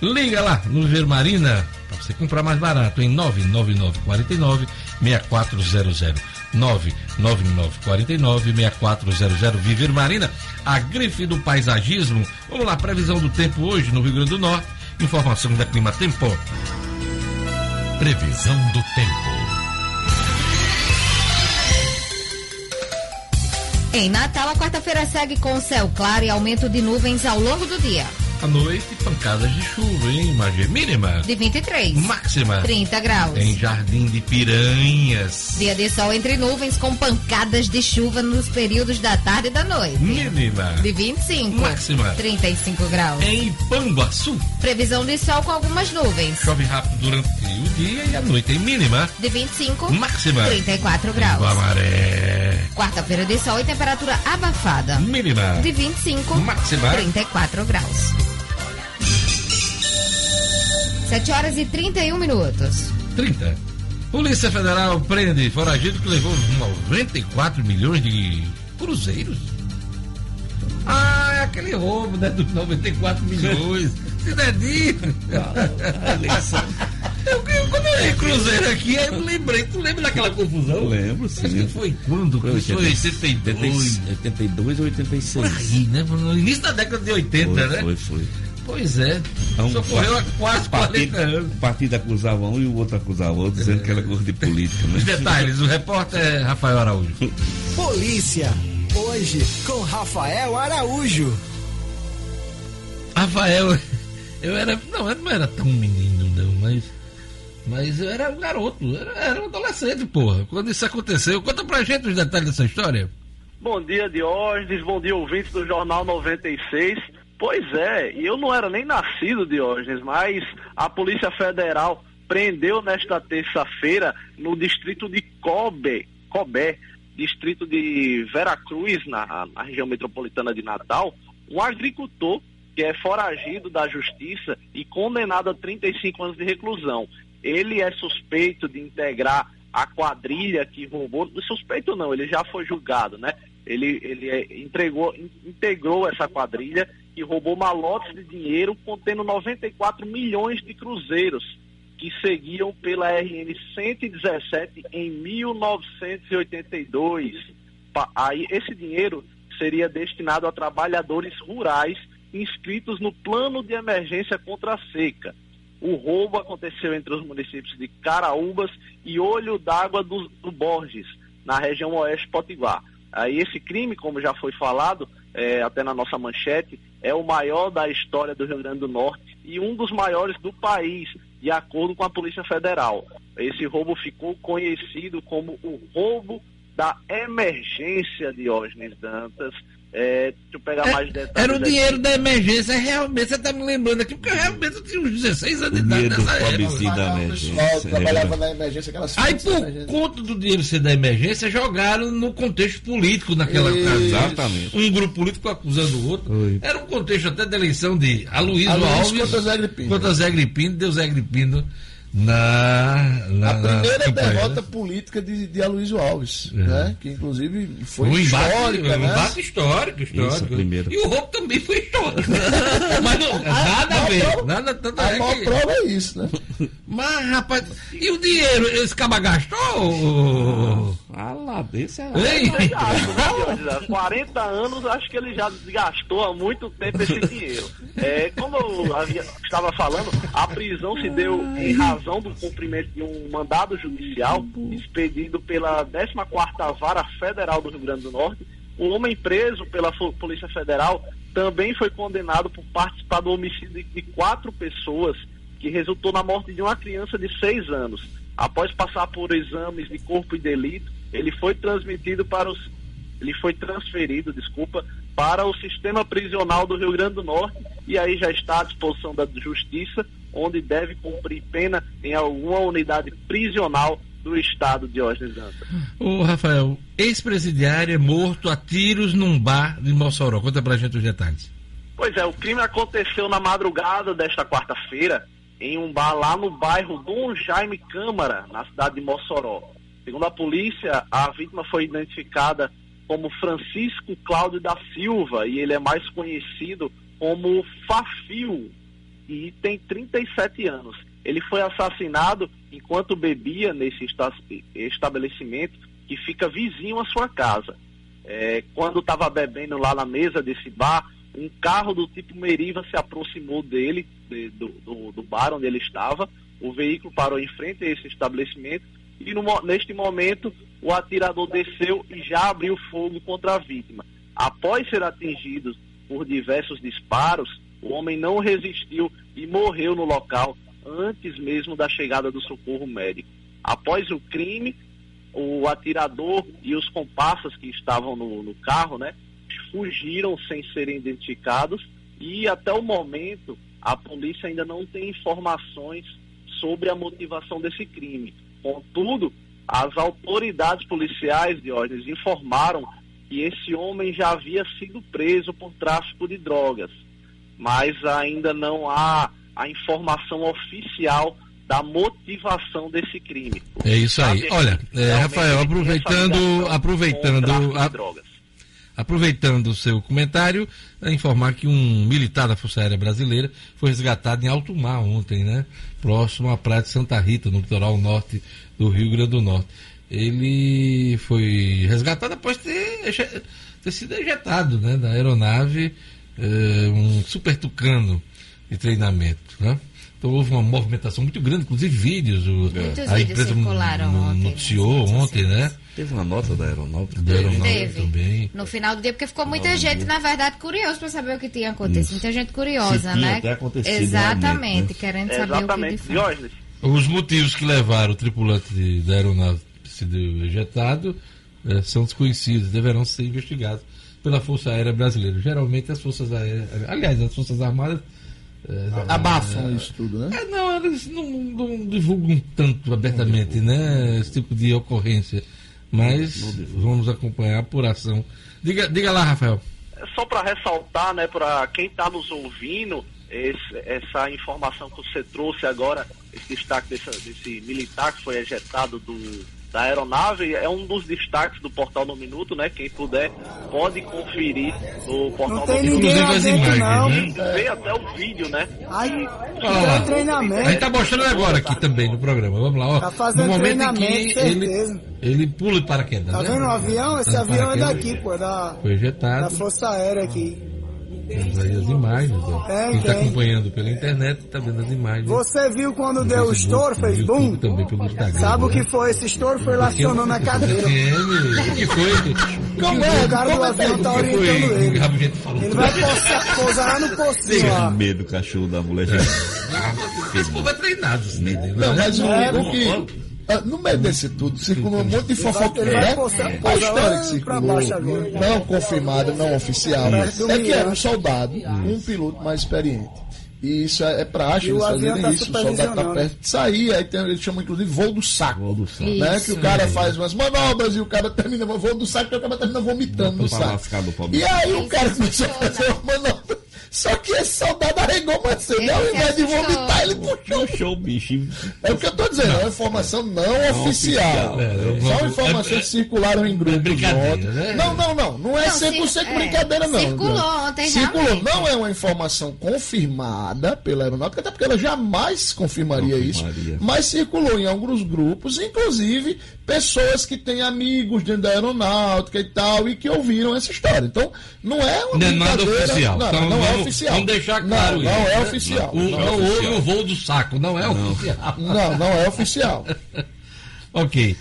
Liga lá no Viveiro Marina para você comprar mais barato em 99949 6400. 99949 6400 Viveiro Marina, a grife do paisagismo. Vamos lá, previsão do tempo hoje no Rio Grande do Norte. Informação da Clima Tempo. Previsão do tempo. Em Natal, a quarta-feira segue com céu claro e aumento de nuvens ao longo do dia. À noite, pancadas de chuva, hein? Imagem mínima. De 23. Máxima. 30 graus. Em Jardim de Piranhas. Dia de sol entre nuvens com pancadas de chuva nos períodos da tarde e da noite. Mínima. De 25. Máxima. 35 graus. Em Ipanguaçu. Previsão de sol com algumas nuvens. Chove rápido durante o dia e a noite em mínima. De 25. Máxima. 34 graus. Guamaré. Quarta-feira de sol e temperatura abafada. Mínima. De 25. Máxima. 34 graus. 7 horas e 31 minutos. 30. Polícia Federal prende foragido que levou 94 milhões de cruzeiros. Ah, é aquele roubo, né? Dos 94 milhões. (laughs) Se der disso. Eu, eu, li Cruzeiro aqui, aí eu lembrei. Tu lembra daquela confusão? Lembro, Acho que sim. foi quando? Foi Foi 82. 82 ou Por 86? aí, né? No início da década de 80, Foi, né? foi, foi. Pois é. Então, Socorreu há quase 40 partido, anos. o partido acusava um e o outro acusava o outro, dizendo que era coisa de política, Os né? detalhes, o repórter é Rafael Araújo. (laughs) Polícia. Hoje com Rafael Araújo. Rafael, eu era. Não, eu não era tão menino, não, mas. Mas eu era um garoto, era, era um adolescente, porra. Quando isso aconteceu, conta pra gente os detalhes dessa história. Bom dia, Diógenes. Bom dia, ouvintes do Jornal 96. Pois é, eu não era nem nascido, Diógenes, mas a Polícia Federal prendeu nesta terça-feira no distrito de Cobe, Cobé, distrito de Veracruz, na, na região metropolitana de Natal, um agricultor que é foragido da justiça e condenado a 35 anos de reclusão. Ele é suspeito de integrar a quadrilha que roubou. Suspeito não, ele já foi julgado, né? Ele, ele é- entregou, in- integrou essa quadrilha que roubou malotes de dinheiro contendo 94 milhões de cruzeiros que seguiam pela RN 117 em 1982. Pa- Aí esse dinheiro seria destinado a trabalhadores rurais inscritos no plano de emergência contra a seca. O roubo aconteceu entre os municípios de Caraúbas e Olho d'Água do, do Borges, na região oeste potiguar. Aí esse crime, como já foi falado, é, até na nossa manchete, é o maior da história do Rio Grande do Norte e um dos maiores do país, de acordo com a Polícia Federal. Esse roubo ficou conhecido como o roubo da emergência Diógenes Dantas. É, deixa eu pegar mais detalhes. Era o aqui. dinheiro da emergência, realmente, você tá me lembrando aqui, porque realmente eu tinha uns 16 anos de idade nessa época. da emergência. pessoal que trabalhava é. na emergência, aquelas Aí, por emergência. conta do dinheiro ser da emergência, jogaram no contexto político naquela Isso. ocasião. Exatamente. Um grupo político acusando o outro. Foi. Era um contexto até da eleição de Aloysio Aloysio Alves contra Zé Agripino. contra Zé Agripino, deu Zé Agripino na, na A primeira na derrota né? política de, de Aloysio Alves, É. né? Que inclusive foi Um embate, histórica, um né? embate histórico, histórico. Isso. E o roubo também foi histórico. (laughs) Mas não, nada a a ver. prova- Nada, tanto A é maior que- prova é isso, né? Mas, rapaz, e o dinheiro? Esse caba gastou? Ah lá, desse é? Exato, né? Há 40 anos, acho que ele já gastou há muito tempo esse dinheiro. É, como eu havia- estava falando, a prisão se deu em razão do cumprimento de um mandado judicial expedido pela 14ª Vara Federal do Rio Grande do Norte. O homem preso pela Polícia Federal também foi condenado por participar do homicídio de- de quatro pessoas que resultou na morte de uma criança de seis anos. Após passar por exames de corpo e delito, ele foi transmitido para os ele foi transferido, desculpa, para o sistema prisional do Rio Grande do Norte e aí já está à disposição da Justiça, onde deve cumprir pena em alguma unidade prisional do estado de Diógenes Dantas. Ô, Rafael, ex-presidiário é morto a tiros num bar de Mossoró. Conta pra gente os detalhes. Pois é, o crime aconteceu na madrugada desta quarta-feira em um bar lá no bairro Dom Jaime Câmara, na cidade de Mossoró. Segundo a polícia, a vítima foi identificada como Francisco Cláudio da Silva e ele é mais conhecido como Fafio e tem 37 anos. Ele foi assassinado enquanto bebia nesse esta- estabelecimento que fica vizinho à sua casa. É, quando estava bebendo lá na mesa desse bar, um carro do tipo Meriva se aproximou dele, de- do, do- do bar onde ele estava. O veículo parou em frente a esse estabelecimento e no neste momento o atirador desceu e já abriu fogo contra a vítima. Após ser atingido por diversos disparos, o homem não resistiu e morreu no local antes mesmo da chegada do socorro médico. Após o crime, o atirador e os comparsas que estavam no, no carro, né, fugiram sem serem identificados e até o momento a polícia ainda não tem informações sobre a motivação desse crime. Contudo, as autoridades policiais, Diógenes, informaram que esse homem já havia sido preso por tráfico de drogas, mas ainda não há a informação oficial da motivação desse crime. É isso aí. Olha, é, Rafael, aproveitando, aproveitando, de a- drogas. Aproveitando o seu comentário, informar que um militar da Força Aérea Brasileira foi resgatado em alto mar ontem, né? Próximo à praia de Santa Rita, no litoral norte do Rio Grande do Norte. Ele foi resgatado após ter, ter sido ejetado né, da aeronave, eh, um super tucano de treinamento, né? Então houve uma movimentação muito grande, inclusive vídeos. O, Muitos a vídeos empresa circularam ontem noticiou ontem, né? Teve uma nota da aeronáutica. Da aeronáutica Teve. também. No final do dia, porque ficou muita gente, na verdade, curiosa para saber o que tinha acontecido. Isso. Muita gente curiosa, tinha né? até acontecido Exatamente, né? querendo saber o que de Exatamente, fato. Os motivos que levaram o tripulante de- da aeronave sido ejetado eh, são desconhecidos, deverão ser investigados pela Força Aérea Brasileira. Geralmente as Forças Aéreas, aliás, as Forças Armadas. Eh, Abafam isso tudo, né? é, não, eles não, não divulgam tanto abertamente, né? Esse tipo de ocorrência. Mas vamos acompanhar a apuração. Diga, diga lá, Rafael. Só para ressaltar, né, para quem está nos ouvindo, esse- essa informação que você trouxe agora, esse destaque dessa- desse militar que foi ejetado do, da aeronave, é um dos destaques do Portal no Minuto, né? Quem puder pode conferir no Portal Não no tem Minuto. ninguém dentro, não. E Vê até o vídeo, né? Lá. tem treinamento. A gente tá mostrando agora aqui também no programa. Vamos lá, ó. Tá fazendo no momento em que treinamento, ele, certeza. ele pula de paraquedas. Tá né? vendo o avião? Esse Tá avião é daqui, pô, da, Foi da ejetado. Força Aérea aqui. Aí as imagens, ó. É, Quem está tem. acompanhando pela internet tá vendo as imagens. Você viu quando No deu o estouro, fez bum? também pelo Instagram. Sabe o né? que foi? Esse estouro foi lá acionando na cadeira. O que foi? (laughs) Como é? O cara do é avião que tá orientando ele. Ele vai pousar, pousar lá no postinho lá. medo do cachorro da mulher. Esse povo é treinado, assim, né? Não, mas o, É, o que. Ah, No meio desse tudo, circulou um monte de vai né? A história que circulou, não confirmada, não oficial, é que era um Mirante. soldado, um piloto mais experiente. E isso é, é praxe, o eles fazerem tá isso, o soldado tá perto de sair, aí tem, eles chamam inclusive voo do saco. Voo do saco. Né? Isso. Que o cara faz umas manobras e o cara termina o voo do saco e o cara termina vomitando no saco. E aí o cara começou a fazer uma manobra. Só que esse soldado arregou mais cedo. Ao invés de vomitar, ele puxou Puxou o bicho. é o que eu tô dizendo, é uma informação não, oficial. oficial. É, São é- informações é- que circularam em grupos brincadeira, ontem. né? Não, não, não. Não é Não, 100% cir- é, brincadeira, não. circulou Não. ontem, Circulou. realmente. Não é uma informação confirmada pela aeronáutica, até porque ela jamais confirmaria, Confirmaria. isso. Mas circulou em alguns grupos, inclusive pessoas que têm amigos dentro da aeronáutica e tal, e que ouviram essa história. Então, não é uma Não é nada oficial. Não, Então, não é vamos- oficial. Vamos deixar claro Não, isso. não é né? oficial. O- Não Não, é houve o voo do saco, não é oficial. Não, não é oficial. (laughs) Ok.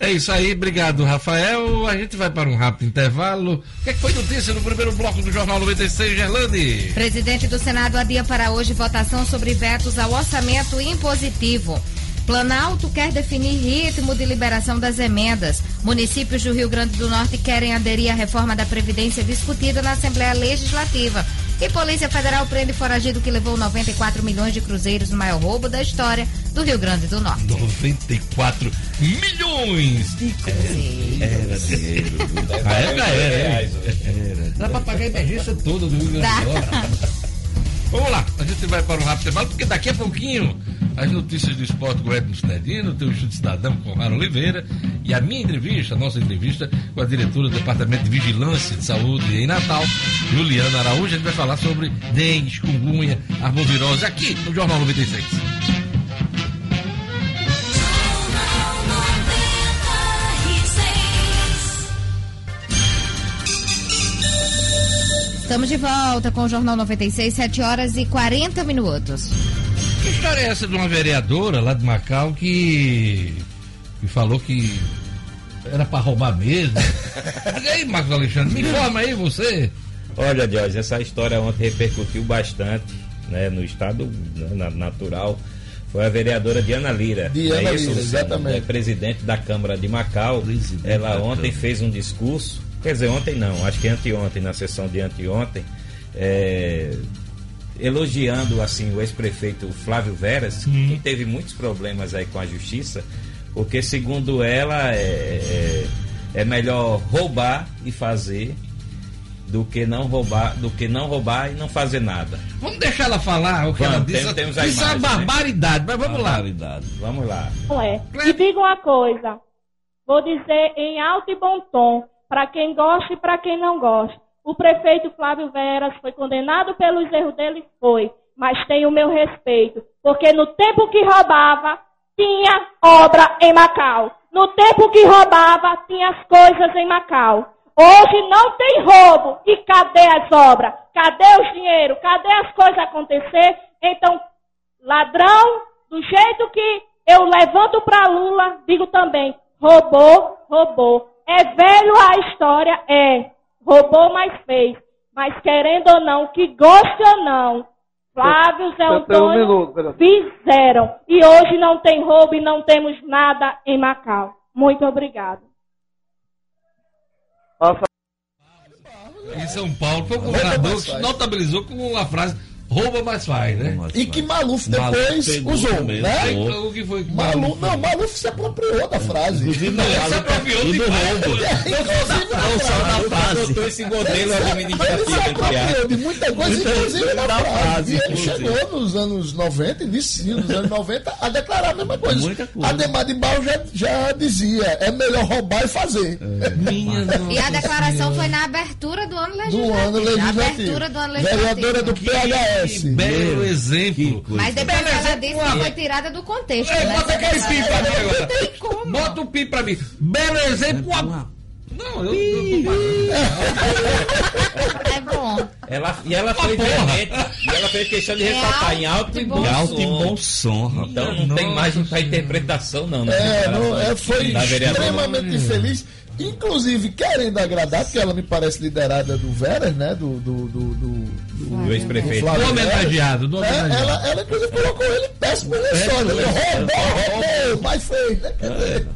É isso aí, obrigado, Rafael. A gente vai para um rápido intervalo. O que, é que foi notícia no primeiro bloco do Jornal 96, Gerlande? Presidente do Senado adia para hoje votação sobre vetos ao orçamento impositivo. Planalto quer definir ritmo de liberação das emendas. Municípios do Rio Grande do Norte querem aderir à reforma da Previdência discutida na Assembleia Legislativa. E Polícia Federal prende foragido que levou 94 milhões de cruzeiros no maior roubo da história do Rio Grande do Norte. 94 milhões de Era dinheiro. Ah, é, era, reais era. hoje. Dá pra pagar a emergência toda do Rio Grande do Norte. Vamos lá, a gente vai para o rápido intervalo, porque daqui a pouquinho as notícias do esporte com o Edmo Cinedino, o teu Chute Cidadão com o Mário Oliveira e a minha entrevista, a nossa entrevista com a diretora do Departamento de Vigilância de Saúde em Natal, Juliana Araújo. A gente vai falar sobre dengue, chikungunya, arbovirose aqui no Jornal 96. Estamos de volta com o Jornal 96, 7 horas e 40 minutos. Que história é essa de uma vereadora lá de Macau que, que falou que era para roubar mesmo? (laughs) Diga aí, Marcos Alexandre, me informa aí você. Olha, Jorge, essa história ontem repercutiu bastante né, no estado né, na- natural. Foi a vereadora Diana Lira. Diana é isso, Lira, exatamente. É presidente da Câmara de Macau. Presidente Ela ontem Câmara. fez um discurso, quer dizer, ontem não, acho que anteontem, na sessão de anteontem, é, elogiando assim o ex-prefeito Flávio Veras, que teve muitos problemas aí com a justiça, porque segundo ela é, é, é melhor roubar e fazer do que não roubar, do que não roubar e não fazer nada. Vamos deixar ela falar o que Vamos, ela tem- disse. temos a Isso é uma imagem, né? barbaridade, mas vamos lá. Barbaridade. Vamos lá. Não é. E diga uma coisa, vou dizer em alto e bom tom, para quem gosta e para quem não gosta. O prefeito Flávio Veras foi condenado pelos erros dele, foi, mas tem o meu respeito, porque no tempo que roubava, tinha obra em Macau. No tempo que roubava, tinha as coisas em Macau. Hoje não tem roubo. E cadê as obras? Cadê o dinheiro? Cadê as coisas acontecer? Então, ladrão, do jeito que eu levanto para Lula, digo também, roubou, roubou. É velho a história, é. Roubou, mas fez. Mas querendo ou não, que goste ou não, Flávio Zé Antônio fizeram. E hoje não tem roubo e não temos nada em Macau. Muito obrigado. Em São Paulo, foi o governador que faz. notabilizou com a frase rouba mais faz, né? E que Maluf Maluf depois pegou usou, né? o que foi que Maluf, não, Maluf se apropriou da frase. Inclusive, Não, se apropriou várias roubo. (laughs) Não frase. da frase. Botou esse modelo Ele se administrativo apropriou de muita coisa, inclusive da frase. E ele chegou nos anos 90, início dos anos 90, a declarar a mesma coisa. Muita coisa. Ademar de Barro já, já dizia, é melhor roubar e fazer. Minha (laughs) E a declaração foi na abertura do ano Do legislativo. ano Na legislativo. abertura do ano legislativo. Vereadora do PHS. Belo exemplo. Mas depois Beleza, ela disse uma- que foi tirada do contexto. Ei, né? bota aquele pi pra mim agora. Não tem como. Bota o pi pra mim. Belo exemplo. uma- Não, eu, eu tô parando. (laughs) É bom. Ela, e ela fez porra. realmente, e ela fez questão de É ressaltar em alto e e bom alto e som. bom som. Então não tem Nossa margem para Senhora. interpretação não, né? É, não, é, foi extremamente infeliz. Inclusive, querendo agradar, porque ela me parece liderada do Veras, né? Do, do, do, do, do- Do ex-prefeito. Do homenageado, do né? homenageado. Ela, ela, inclusive, colocou ele péssimo na história. Ele roubou, roubou, mas fez, né? Dizer,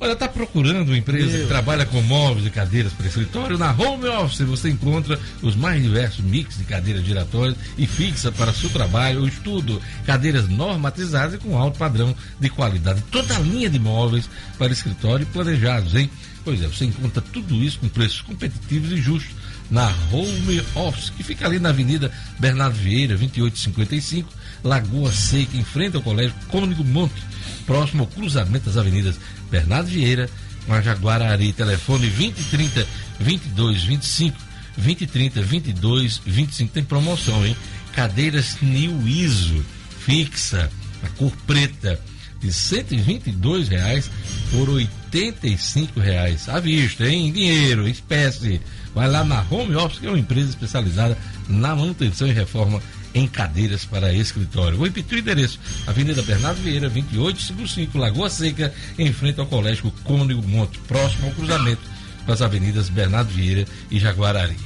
Olha, está procurando uma empresa que trabalha com móveis e cadeiras para escritório? Na Home Office você encontra os mais diversos mix de cadeiras giratórias e fixa para seu trabalho ou estudo. Cadeiras normatizadas e com alto padrão de qualidade. Toda a linha de móveis para escritório planejados, hein? Pois é, você encontra tudo isso com preços competitivos e justos na Home Office, que fica ali na Avenida Bernardo Vieira, 2855, Lagoa Seca, em frente ao Colégio Cônigo Monte, próximo ao cruzamento das avenidas Bernardo Vieira com a Jaguarari. Telefone 2030 2225, 2030 2225. Tem promoção, hein? Cadeiras New ISO, fixa, a cor preta, de 122 reais por 85 reais. À vista? Em dinheiro, espécie. Vai lá na Home Office, que é uma empresa especializada na manutenção e reforma em cadeiras para escritório. Vou repetir o endereço: Avenida Bernardo Vieira, 2855, Lagoa Seca, em frente ao Colégio Cônigo Monte, próximo ao cruzamento com as avenidas Bernardo Vieira e Jaguarari.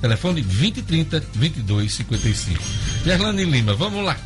Telefone 2030 2255. Gerlane Lima, vamos lá.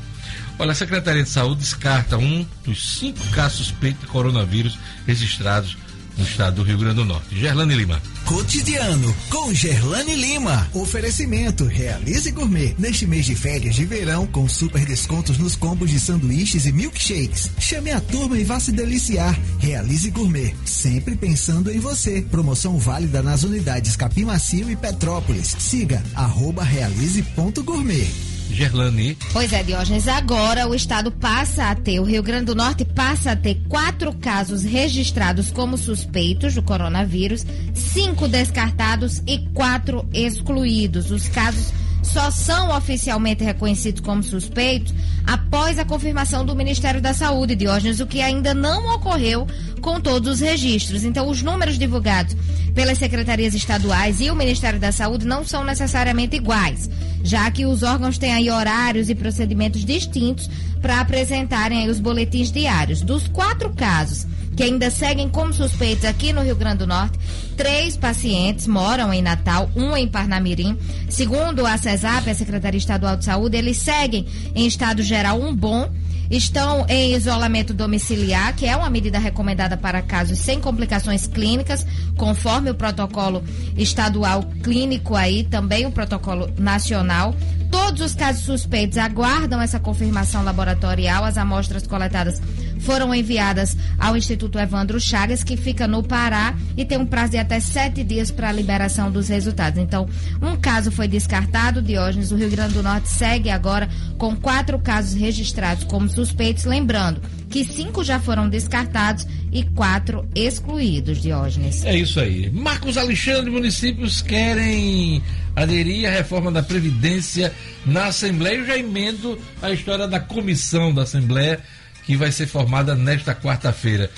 Olha, a Secretaria de Saúde descarta um dos cinco casos suspeitos de coronavírus registrados no estado do Rio Grande do Norte. Gerlane Lima. Cotidiano com Gerlane Lima. Oferecimento Realize Gourmet. Neste mês de férias de verão, com super descontos nos combos de sanduíches e milkshakes. Chame a turma e vá se deliciar. Realize Gourmet. Sempre pensando em você. Promoção válida nas unidades Capim Macio e Petrópolis. Siga arroba realize.gourmet. Gerlane. Pois é, Diógenes, agora o estado passa a ter, o Rio Grande do Norte passa a ter quatro casos registrados como suspeitos do coronavírus, cinco descartados e quatro excluídos. Os casos só são oficialmente reconhecidos como suspeitos após a confirmação do Ministério da Saúde, Diógenes, o que ainda não ocorreu com todos os registros. Então, os números divulgados pelas secretarias estaduais e o Ministério da Saúde não são necessariamente iguais, já que os órgãos têm aí horários e procedimentos distintos para apresentarem os boletins diários. Dos quatro casos que ainda seguem como suspeitos aqui no Rio Grande do Norte. Três pacientes moram em Natal, um em Parnamirim. Segundo a CESAP, a Secretaria Estadual de Saúde, eles seguem em estado geral um bom. Estão em isolamento domiciliar, que é uma medida recomendada para casos sem complicações clínicas, conforme o protocolo estadual clínico aí, também o protocolo nacional. Todos os casos suspeitos aguardam essa confirmação laboratorial. As amostras coletadas foram enviadas ao Instituto Evandro Chagas, que fica no Pará e tem um prazo de até sete dias para a liberação dos resultados. Então, um caso foi descartado, Diógenes. O Rio Grande do Norte segue agora com quatro casos registrados como suspeitos, lembrando que cinco já foram descartados e quatro excluídos, Diógenes. É isso aí. Marcos Alexandre, municípios querem aderir à reforma da Previdência na Assembleia. Eu já emendo a história da comissão da Assembleia que vai ser formada nesta quarta-feira.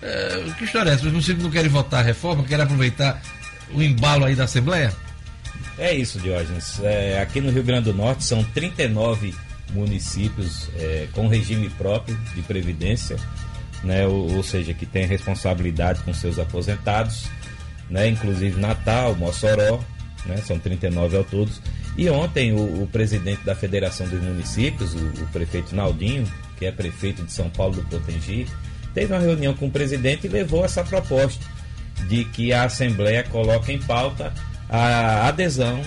É, que história é essa? Os municípios não querem votar a reforma, querem aproveitar o embalo aí da Assembleia? É isso, Diógenes. É, aqui no Rio Grande do Norte são 39 municípios é, com regime próprio de previdência, né, ou, ou, seja, que tem responsabilidade com seus aposentados, né, inclusive Natal, Mossoró, né, são 39 ao todos. E ontem o, o presidente da Federação dos Municípios, o, o prefeito Naldinho, que é prefeito de São Paulo do Potengi, teve uma reunião com o presidente e levou essa proposta de que a Assembleia coloque em pauta a adesão,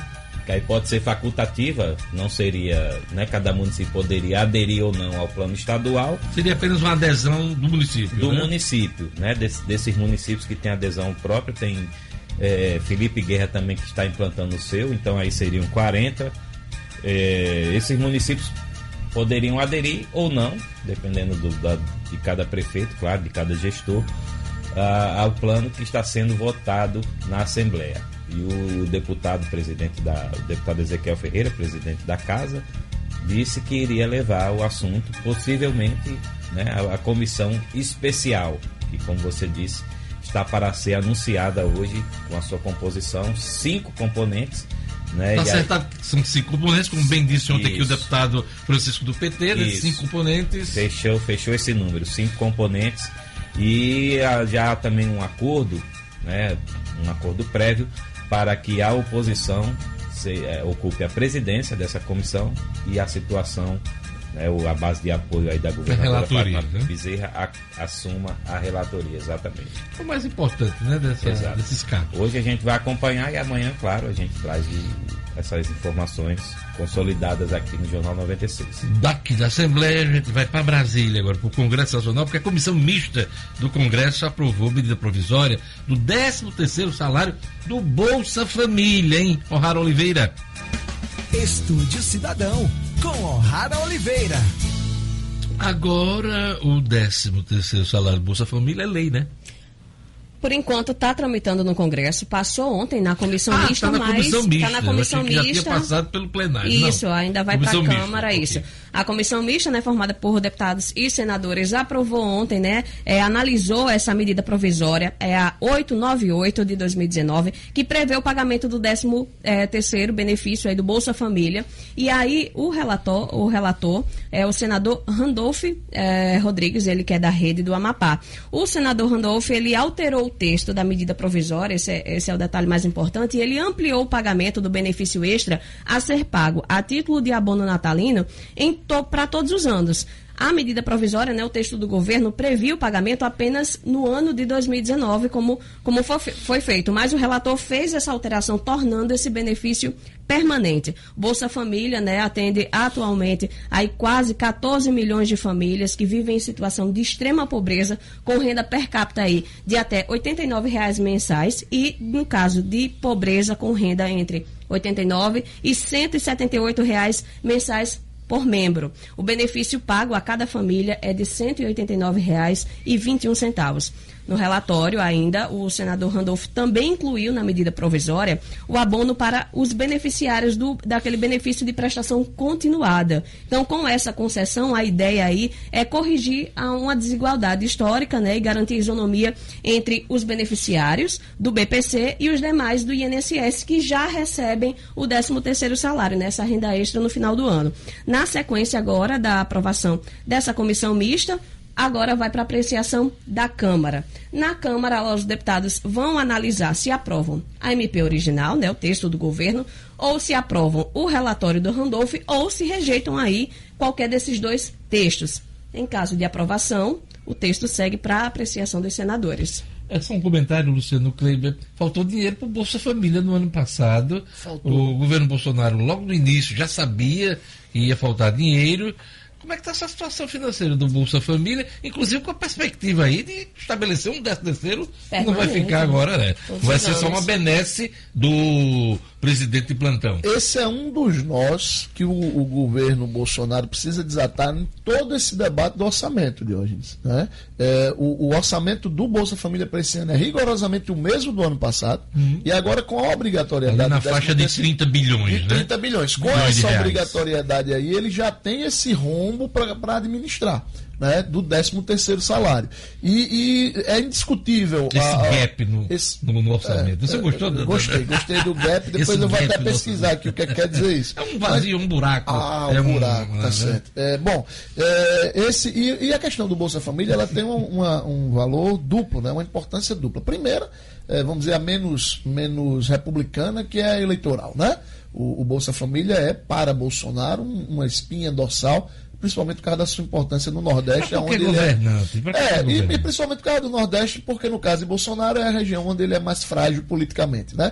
que aí pode ser facultativa, não seria, né, cada município poderia aderir ou não ao plano estadual. Seria apenas uma adesão do município. Do né? município, né, Des, desses municípios que têm adesão própria, tem é, Felipe Guerra também que está implantando o seu, então aí seriam 40. É, esses municípios poderiam aderir ou não, dependendo do, da, de cada prefeito, claro, de cada gestor, ao plano que está sendo votado na Assembleia. E o deputado presidente da, o deputado Ezequiel Ferreira, presidente da casa, disse que iria levar o assunto possivelmente né, à comissão especial, que como você disse está para ser anunciada hoje com a sua composição, cinco componentes né? Tá acertado aí... são cinco componentes, como bem disse ontem aqui o deputado Francisco do PT, né? cinco componentes. Fechou, fechou esse número, cinco componentes. E já há também um acordo, né? um acordo prévio, para que a oposição se, é, ocupe a presidência dessa comissão e a situação né, a base de apoio aí da governadora Fátima né? Bezerra a, assuma a relatoria, exatamente. É o mais importante, né, dessa, desses casos. Hoje a gente vai acompanhar e amanhã, claro, a gente traz essas informações consolidadas aqui no Jornal 96. Daqui da Assembleia a gente vai para Brasília agora, para o Congresso Nacional, porque a comissão mista do Congresso aprovou medida provisória do 13 terceiro salário do Bolsa Família, hein, O'Hara Oliveira? Estúdio Cidadão, com O'Hara Oliveira. Agora, o 13 terceiro salário do Bolsa Família é lei, né? por enquanto está tramitando no Congresso, passou ontem na comissão ah, mista, tá na mas comissão mista. Tá na comissão mista. Já tinha passado pelo plenário. Isso, Não. ainda vai para a Câmara mista, isso. Okay. A comissão mista, né, formada por deputados e senadores, aprovou ontem, né, é, analisou essa medida provisória, é a 898 de 2019, que prevê o pagamento do 13 é, terceiro benefício aí do Bolsa Família. E aí o relator, o relator é o senador Randolph é, Rodrigues, ele que é da rede do Amapá. O senador Randolph, ele alterou texto da medida provisória, esse é, esse é o detalhe mais importante, e ele ampliou o pagamento do benefício extra a ser pago a título de abono natalino to, para todos os anos. A medida provisória, né, o texto do governo, previu o pagamento apenas no ano de 2019, como, como foi, feito. Mas o relator fez essa alteração, tornando esse benefício permanente. Bolsa Família né, atende atualmente aí quase 14 milhões de famílias que vivem em situação de extrema pobreza, com renda per capita aí de até 89 reais mensais e, no caso de pobreza, com renda entre R$ 89 e 178 reais mensais por membro. O benefício pago a cada família é de R$ 189,21. No relatório, ainda, o senador Randolph também incluiu na medida provisória o abono para os beneficiários do, daquele benefício de prestação continuada. Então, com essa concessão, a ideia aí é corrigir a uma desigualdade histórica né, e garantir isonomia entre os beneficiários do BPC e os demais do INSS que já recebem o 13º salário, nessa né, renda extra no final do ano. Na sequência agora da aprovação dessa comissão mista, agora vai para apreciação da Câmara. Na Câmara, os deputados vão analisar se aprovam a MP original, né, o texto do governo, ou se aprovam o relatório do Randolph, ou se rejeitam aí qualquer desses dois textos. Em caso de aprovação, o texto segue para apreciação dos senadores. É só um comentário, Luciano Kleiber. Faltou dinheiro para o Bolsa Família no ano passado. Faltou. O governo Bolsonaro, logo no início, já sabia que ia faltar dinheiro como é que está essa situação financeira do Bolsa Família, inclusive com a perspectiva aí de estabelecer um décimo terceiro, que não vai ficar agora, né? Vai ser só uma benesse do presidente de plantão. Esse é um dos nós que o, o governo Bolsonaro precisa desatar em todo esse debate do orçamento de hoje. Né? É, o, o, orçamento do Bolsa Família para esse ano é rigorosamente o mesmo do ano passado, uhum. e agora com a obrigatoriedade. Ali na faixa de 30 bilhões, de 30 né? bilhões. Com bilhões essa obrigatoriedade aí, ele já tem esse para administrar né, do 13 terceiro salário. E, e, é indiscutível. Esse a, gap no, esse, no, no orçamento. É, Você gostou? do, gostei, gostei do gap. (laughs) Depois eu vou até pesquisar aqui o que, é que quer dizer isso. É um vazio, Mas, um buraco. Ah, um, é um buraco, tá né? certo. É, bom, é, esse, e, e, a questão do Bolsa Família, ela tem uma, um valor duplo, né, uma importância dupla. Primeira, é, vamos dizer, a menos, menos republicana, que é a eleitoral, né? O, o Bolsa Família é, para Bolsonaro, uma espinha dorsal principalmente por causa da sua importância no Nordeste, onde ele é. É, e, e, principalmente por causa do Nordeste, porque no caso de Bolsonaro é a região onde ele é mais frágil politicamente, né?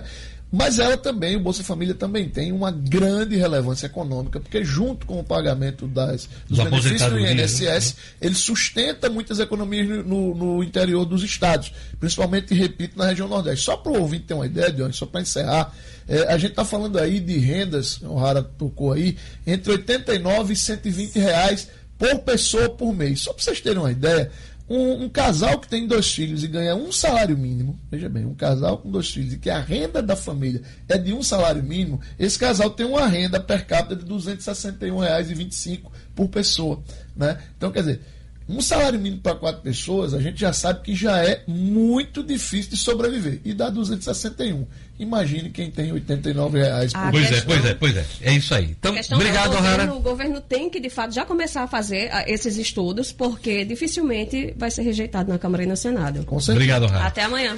Mas ela também, o Bolsa Família também tem uma grande relevância econômica, porque junto com o pagamento das, dos do benefícios do INSS, né? ele sustenta muitas economias no, no, interior dos estados, principalmente, repito, na região Nordeste. Só para o ouvinte ter uma ideia, Dionis, só para encerrar, é, a gente está falando aí de rendas, o Rara tocou aí, entre 89 e 120 reais por pessoa por mês. Só para vocês terem uma ideia, um, um, casal que tem dois filhos e ganha um salário mínimo, veja bem, um casal com dois filhos e que a renda da família é de um salário mínimo, esse casal tem uma renda per capita de R$ 261,25 por pessoa. Né? Então, quer dizer, um salário mínimo para quatro pessoas, a gente já sabe que já é muito difícil de sobreviver. E dá 261. Imagine quem tem 89 reais por Pois questão... é, pois é, pois é. É isso aí. Então, obrigado, é, o governo, O governo tem que, de fato, já começar a fazer uh, esses estudos, porque dificilmente vai ser rejeitado na Câmara e no Senado. Com certeza. Obrigado, Rara. Até amanhã.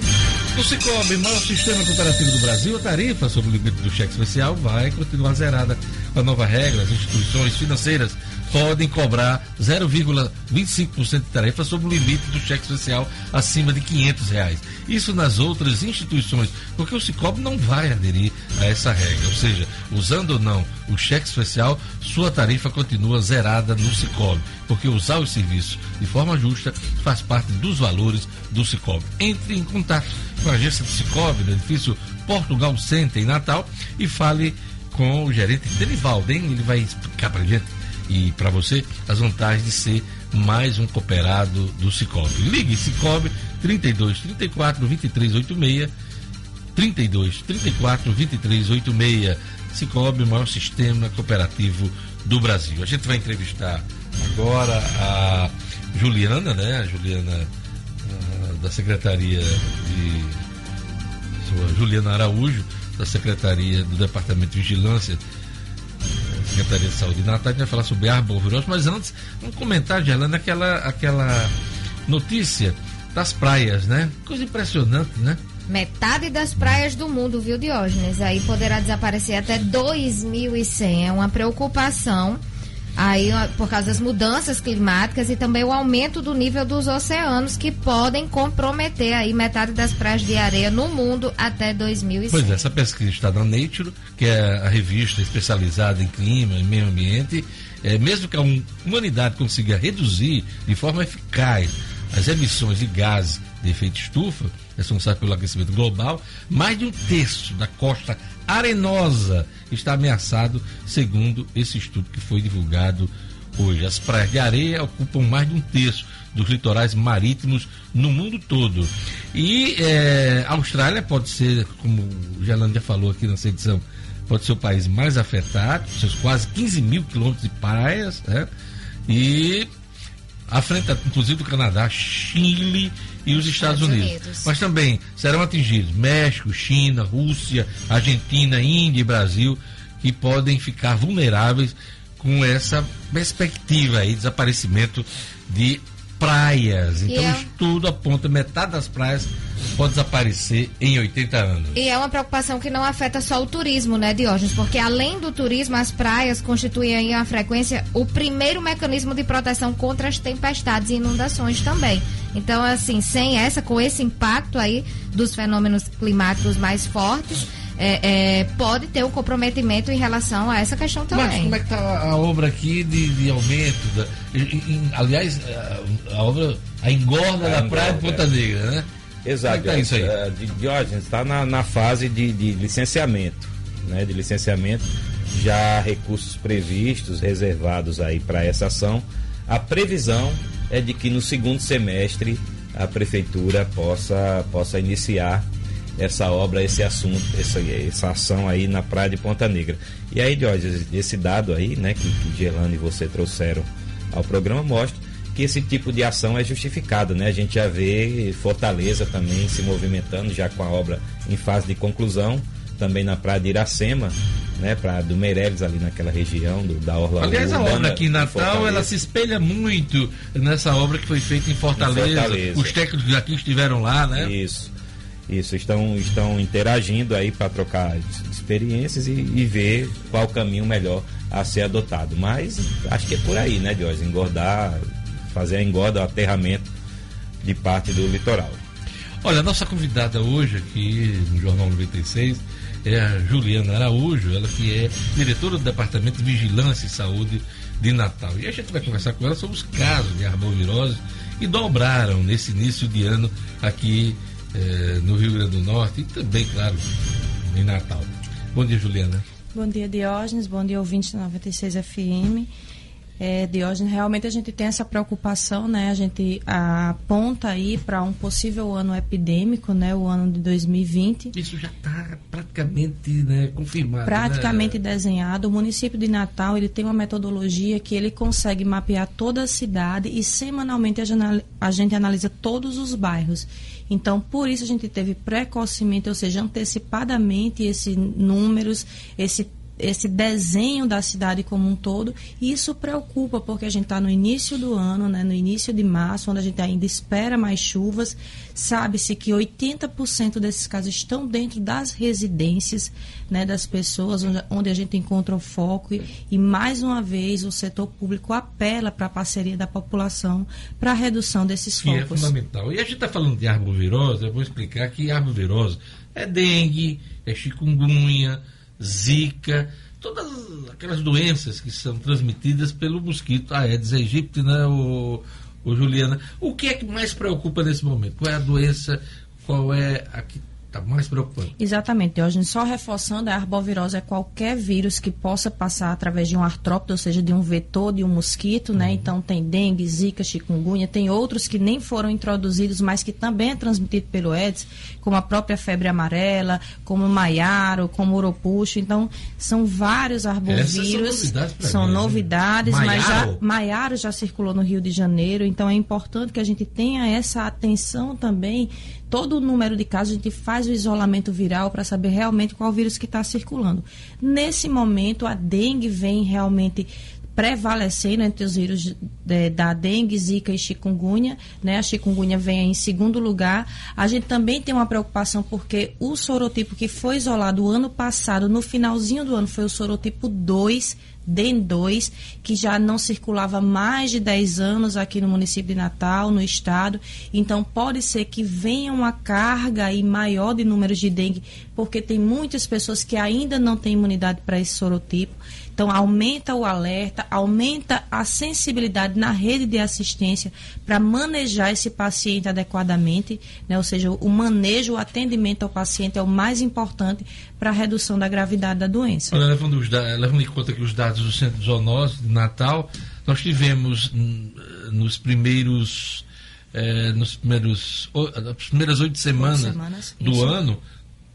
O Cicobi, maior sistema cooperativo do Brasil, a tarifa sobre o limite do cheque especial vai continuar zerada. Com a nova regra, as instituições financeiras podem cobrar 0,25% de tarifa sobre o limite do cheque especial acima de 500 reais. Isso nas outras instituições, porque o Cicobi não vai aderir a essa regra. Ou seja, usando ou não o cheque especial, sua tarifa continua zerada no Cicobi, porque usar os serviços de forma justa faz parte dos valores do Cicobi. Entre em contato com a agência do Cicobi, no edifício Portugal Center em Natal, e fale com o gerente Denivaldo, hein? Ele vai explicar para gente e para você as vantagens de ser mais um cooperado do Cicobi. Ligue Cicobi 32 34 23 86 32 34 23 86 Cicobi, o maior sistema cooperativo do Brasil. A gente vai entrevistar agora a Juliana, né? A Juliana uh, da Secretaria de Juliana Araújo, da Secretaria do Departamento de Vigilância Secretaria de Saúde. Tarde a gente vai falar sobre arbovirose, mas antes, um comentário, Gelana, aquela, aquela notícia das praias, né? Coisa impressionante, né? Metade das praias do mundo, viu, Diógenes? Aí poderá desaparecer até 2100. É uma preocupação aí por causa das mudanças climáticas e também o aumento do nível dos oceanos que podem comprometer aí metade das praias de areia no mundo até 2100. Pois é, essa pesquisa está na Nature, que é a revista especializada em clima e meio ambiente. É, mesmo que a hum- humanidade consiga reduzir de forma eficaz as emissões de gases de efeito estufa, responsável pelo aquecimento global, mais de um terço da costa arenosa está ameaçado, segundo esse estudo que foi divulgado hoje. As praias de areia ocupam mais de um terço dos litorais marítimos no mundo todo. E eh, a Austrália pode ser, como o Gelano já falou aqui nessa edição, pode ser o país mais afetado, seus quase 15 mil quilômetros de praias, né? E à frente, inclusive, do Canadá, Chile e os Estados, Estados Unidos. Unidos. Mas também serão atingidos México, China, Rússia, Argentina, Índia e Brasil, que podem ficar vulneráveis com essa perspectiva aí, desaparecimento de praias. Então, E é- o estudo aponta metade das praias pode desaparecer em 80 anos. E é uma preocupação que não afeta só o turismo, né, Diógenes? Porque além do turismo, as praias constituem aí a frequência o primeiro mecanismo de proteção contra as tempestades e inundações também. Então, assim, sem essa, com esse impacto aí dos fenômenos climáticos mais fortes, é, é, pode ter um comprometimento em relação a essa questão Mas também. como é que está a, obra aqui de, de aumento? Da, e- e- aliás, a, a obra, a engorda A da engorda, praia de Ponta é. Negra, né? Exato. Como é isso aí? Di- Diógenes está na, na fase de, de licenciamento, né? De licenciamento, já recursos previstos, reservados aí para essa ação. A previsão é de que no segundo semestre a prefeitura possa, possa iniciar essa obra, esse assunto, essa, essa ação aí na praia de Ponta Negra. E aí, Diógenes, esse dado aí, né, que, que Gerlane e você trouxeram ao programa mostra que esse tipo de ação é justificado, né? A gente já vê Fortaleza também se movimentando já com a obra em fase de conclusão, também na praia de Iracema, né? Praia do Meireles ali naquela região do, da orla Aliás, a obra aqui em Natal, Fortaleza. ela se espelha muito nessa obra que foi feita em Fortaleza. Em Fortaleza. Os técnicos daqui estiveram lá, né? Isso. Isso, estão, estão interagindo aí para trocar experiências e, e ver qual caminho melhor a ser adotado. Mas acho que é por aí, né, Diógenes? Engordar, fazer a engorda, o aterramento de parte do litoral. Olha, a nossa convidada hoje aqui no Jornal 96 é a Juliana Araújo, ela que é diretora do Departamento de Vigilância e Saúde de Natal. E a gente vai conversar com ela sobre os casos de arbovirose que dobraram nesse início de ano aqui eh, no Rio Grande do Norte e também, claro, em Natal. Bom dia, Juliana. Bom dia, Diógenes. Bom dia, ouvintes da 96 FM. É, Diógenes, realmente a gente tem essa preocupação, né? A gente aponta aí para um possível ano epidêmico, né? O ano de 2020. Isso já está praticamente né, confirmado. praticamente né? desenhado. O município de Natal ele tem uma metodologia que ele consegue mapear toda a cidade e semanalmente a gente- a gente analisa todos os bairros. Então, por isso a gente teve precocemente, ou seja, antecipadamente esses números, esse esse desenho da cidade como um todo, e isso preocupa porque a gente está no início do ano, né, no início de março, onde a gente ainda espera mais chuvas. Sabe-se que 80% desses casos estão dentro das residências né, das pessoas, onde, onde a gente encontra o foco, e, e mais uma vez o setor público apela para a parceria da população para a redução desses que é focos. fundamental. E a gente está falando de arbovirose, eu vou explicar que arbovirose é dengue, é chikungunya, zika, todas aquelas doenças que são transmitidas pelo mosquito Aedes aegypti, né, o, o Juliana. O que é que mais preocupa nesse momento? Qual é a doença? Qual é a que está mais preocupante? Exatamente, Diógenes. Só reforçando, a arbovirose é qualquer vírus que possa passar através de um artrópode, ou seja, de um vetor, de um mosquito, né? Então tem dengue, zika, chikungunya, tem outros que nem foram introduzidos, mas que também é transmitido pelo Aedes, como a própria febre amarela, como o maiaro, como o uropuxo. Então, são vários arbovírus. Essas são novidades São mim, né? novidades, mas já? Maiaro já circulou no Rio de Janeiro, então é importante que a gente tenha essa atenção também. Todo o número de casos, a gente faz o isolamento viral para saber realmente qual vírus que está circulando. Nesse momento, a dengue vem realmente prevalecendo entre os vírus de- da dengue, zika e chikungunya, né? A chikungunya vem em segundo lugar. A gente também tem uma preocupação porque o sorotipo que foi isolado o ano passado, no finalzinho do ano, foi o sorotipo 2, DEN2, que já não circulava mais de 10 anos aqui no município de Natal, no estado. Então, pode ser que venha uma carga aí maior de números de dengue, porque tem muitas pessoas que ainda não têm imunidade para esse sorotipo. Então, aumenta o alerta, aumenta a sensibilidade na rede de assistência para manejar esse paciente adequadamente, né? ou seja, o manejo, o atendimento ao paciente é o mais importante para a redução da gravidade da doença. Olha, levando, os levando em conta que os dados do Centro de Zoonose de Natal, nós tivemos hum, nos primeiros. eh, nos primeiros, nas primeiras oito semanas, semanas, do isso. ano,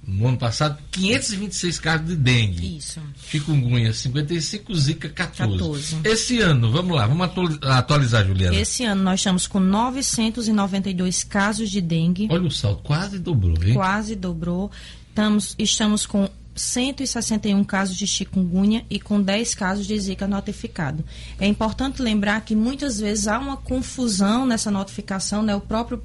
no ano passado, 526 casos de dengue. Isso. Chikungunya 55, Zika 14. 14. Esse ano, vamos lá, vamos atuali- atualizar, Juliana. Esse ano nós estamos com 992 casos de dengue. Olha o salto, quase dobrou, hein? quase dobrou. Estamos, estamos com 161 casos de chikungunya e com 10 casos de zika notificado. É importante lembrar que muitas vezes há uma confusão nessa notificação, né? O próprio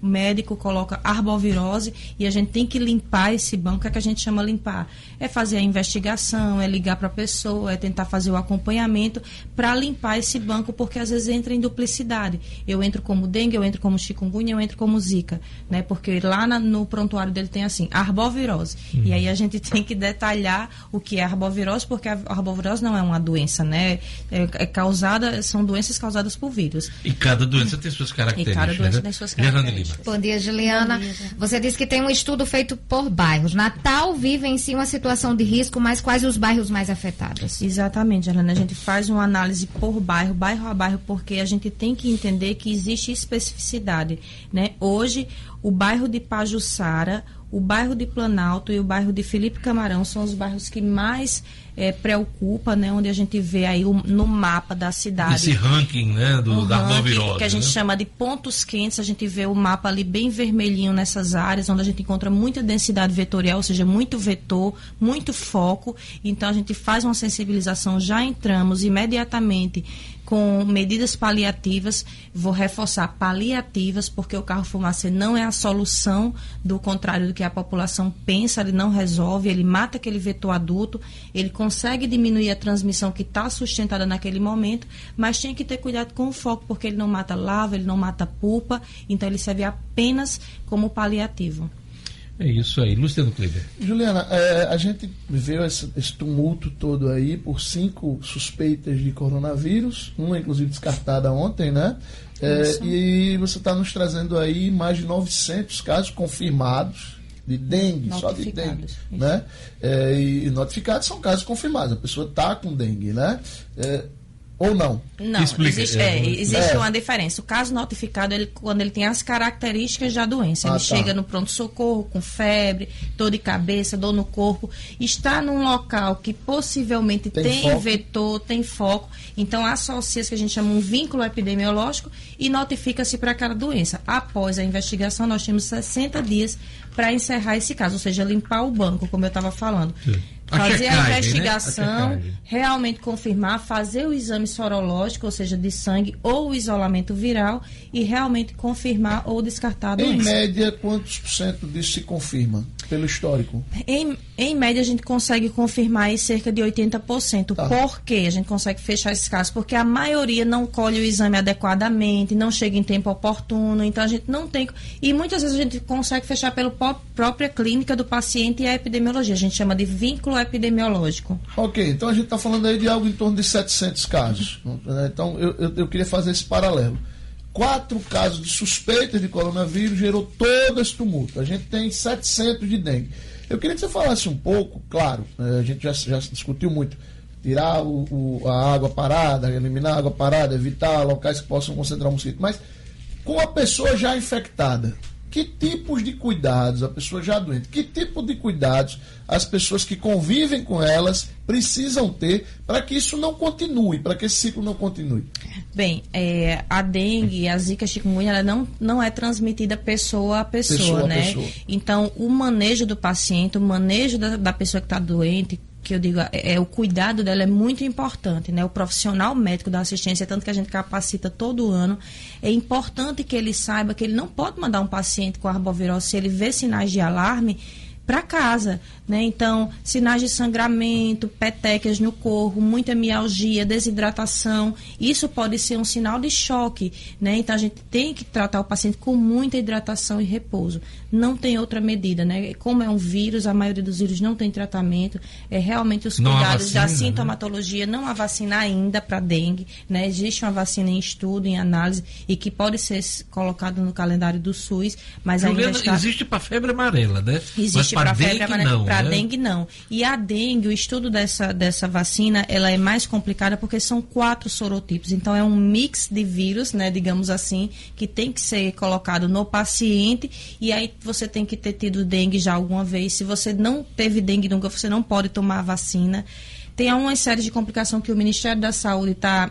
médico coloca arbovirose e a gente tem que limpar esse banco. O que, é que a gente chama limpar? É fazer a investigação, é ligar para a pessoa, é tentar fazer o acompanhamento para limpar esse banco, porque às vezes entra em duplicidade. Eu entro como dengue, eu entro como chikungunya, eu entro como zika, né? Porque lá na- no prontuário dele tem assim, arbovirose. E aí a gente (laughs) tem que detalhar o que é arbovirose, porque a arbovirose não é uma doença, né? É, é causada, são doenças causadas por vírus. E cada doença tem suas características. E cada doença né? tem suas Gerlane características. Lima. Bom dia, Juliana. Você disse que tem um estudo feito por bairros. Natal vive em si uma situação de risco, mas quais os bairros mais afetados? Exatamente, Helena. A gente faz uma análise por bairro, bairro a bairro, porque a gente tem que entender que existe especificidade. Né? Hoje, o bairro de Pajuçara, o bairro de Planalto e o bairro de Felipe Camarão são os bairros que mais eh, preocupa, né? onde a gente vê aí o- no mapa da cidade. Esse ranking né, do, Um da ranking arbovirose. Que a gente né? chama de pontos quentes, a gente vê o mapa ali bem vermelhinho nessas áreas, onde a gente encontra muita densidade vetorial, ou seja, muito vetor, muito foco. Então a gente faz uma sensibilização, já entramos imediatamente com medidas paliativas, vou reforçar paliativas, porque o carro fumacê não é a solução, do contrário do que a população pensa, ele não resolve, ele mata aquele vetor adulto, ele consegue diminuir a transmissão que está sustentada naquele momento, mas tem que ter cuidado com o foco, porque ele não mata lava, ele não mata pulpa, então ele serve apenas como paliativo. É isso aí. Luciano Kleber. Juliana, é, a gente viveu esse, esse tumulto todo aí por cinco suspeitas de coronavírus, uma inclusive descartada ontem, né? É, e você está nos trazendo aí mais de 900 casos confirmados de dengue, só de dengue, isso. né? É, e, e notificados são casos confirmados, a pessoa está com dengue, né? É, ou não? Não, existe, é, existe uma diferença. O caso notificado, ele, quando ele tem as características da doença, Ah, ele tá. chega no pronto-socorro com febre, dor de cabeça, dor no corpo, está num local que possivelmente Tem tem, vetor, tem foco, então associa-se que a gente chama um vínculo epidemiológico e notifica-se para aquela doença. Após a investigação, nós temos 60 dias para encerrar esse caso, ou seja, limpar o banco, como eu estava falando. A Fazer checagem, né? a A investigação, checagem. realmente confirmar, fazer o exame sorológico, ou seja, de sangue ou o isolamento viral e realmente confirmar ou descartar a Em doença. média, quantos por cento disso se confirma pelo histórico? Em, em média, a gente consegue confirmar aí cerca de 80%. Tá. Por que a gente consegue fechar esses casos? Porque a maioria não colhe o exame adequadamente, não chega em tempo oportuno, então a gente não tem. E muitas vezes a gente consegue fechar pró- própria clínica do paciente e a epidemiologia. A gente chama de vínculo epidemiológico. Ok, então a gente está falando aí de algo em torno de 700 casos. né? Então eu, eu, eu queria fazer esse paralelo. Quatro casos de suspeita de coronavírus gerou todo esse tumulto. A gente tem 700 de dengue. Eu queria que você falasse um pouco, claro, eh, a gente já, já discutiu muito, tirar o, o- a água parada, eliminar a água parada, evitar locais que possam concentrar mosquito, mas com a pessoa já infectada, que tipos de cuidados, a pessoa já doente, que tipo de cuidados as pessoas que convivem com elas precisam ter para que isso não continue, para que esse ciclo não continue? Bem, é, a dengue, a zika, a chikungunya, ela não, não é transmitida pessoa a pessoa, Pessoa a né? pessoa. Então, o manejo do paciente, o manejo da, da pessoa que está doente, que eu digo, é, é, o cuidado dela é muito importante, né? O profissional médico da assistência, tanto que a gente capacita todo ano, é importante que ele saiba que ele não pode mandar um paciente com arbovirose se ele vê sinais de alarme para casa, né? Então, sinais de sangramento, petecas no corpo, muita mialgia, desidratação, isso pode ser um sinal de choque, né? Então, a gente tem que tratar o paciente com muita hidratação e repouso. Não tem outra medida, né? Como é um vírus, a maioria dos vírus não tem tratamento, é realmente os cuidados da vacina, né? sintomatologia, não há vacina ainda para dengue, né? Existe uma vacina em estudo, em análise e que pode ser colocada no calendário do SUS, mas ainda Juliana, está... existe para febre amarela, né? Existe para febre dengue amarela, não, para né? dengue não. E a dengue, o estudo dessa, dessa vacina, ela é mais complicada porque são quatro sorotipos. Então é um mix de vírus, né, digamos assim, que tem que ser colocado no paciente e aí você tem que ter tido dengue já alguma vez. Se você não teve dengue nunca, você não pode tomar a vacina. Tem uma série de complicações que o Ministério da Saúde está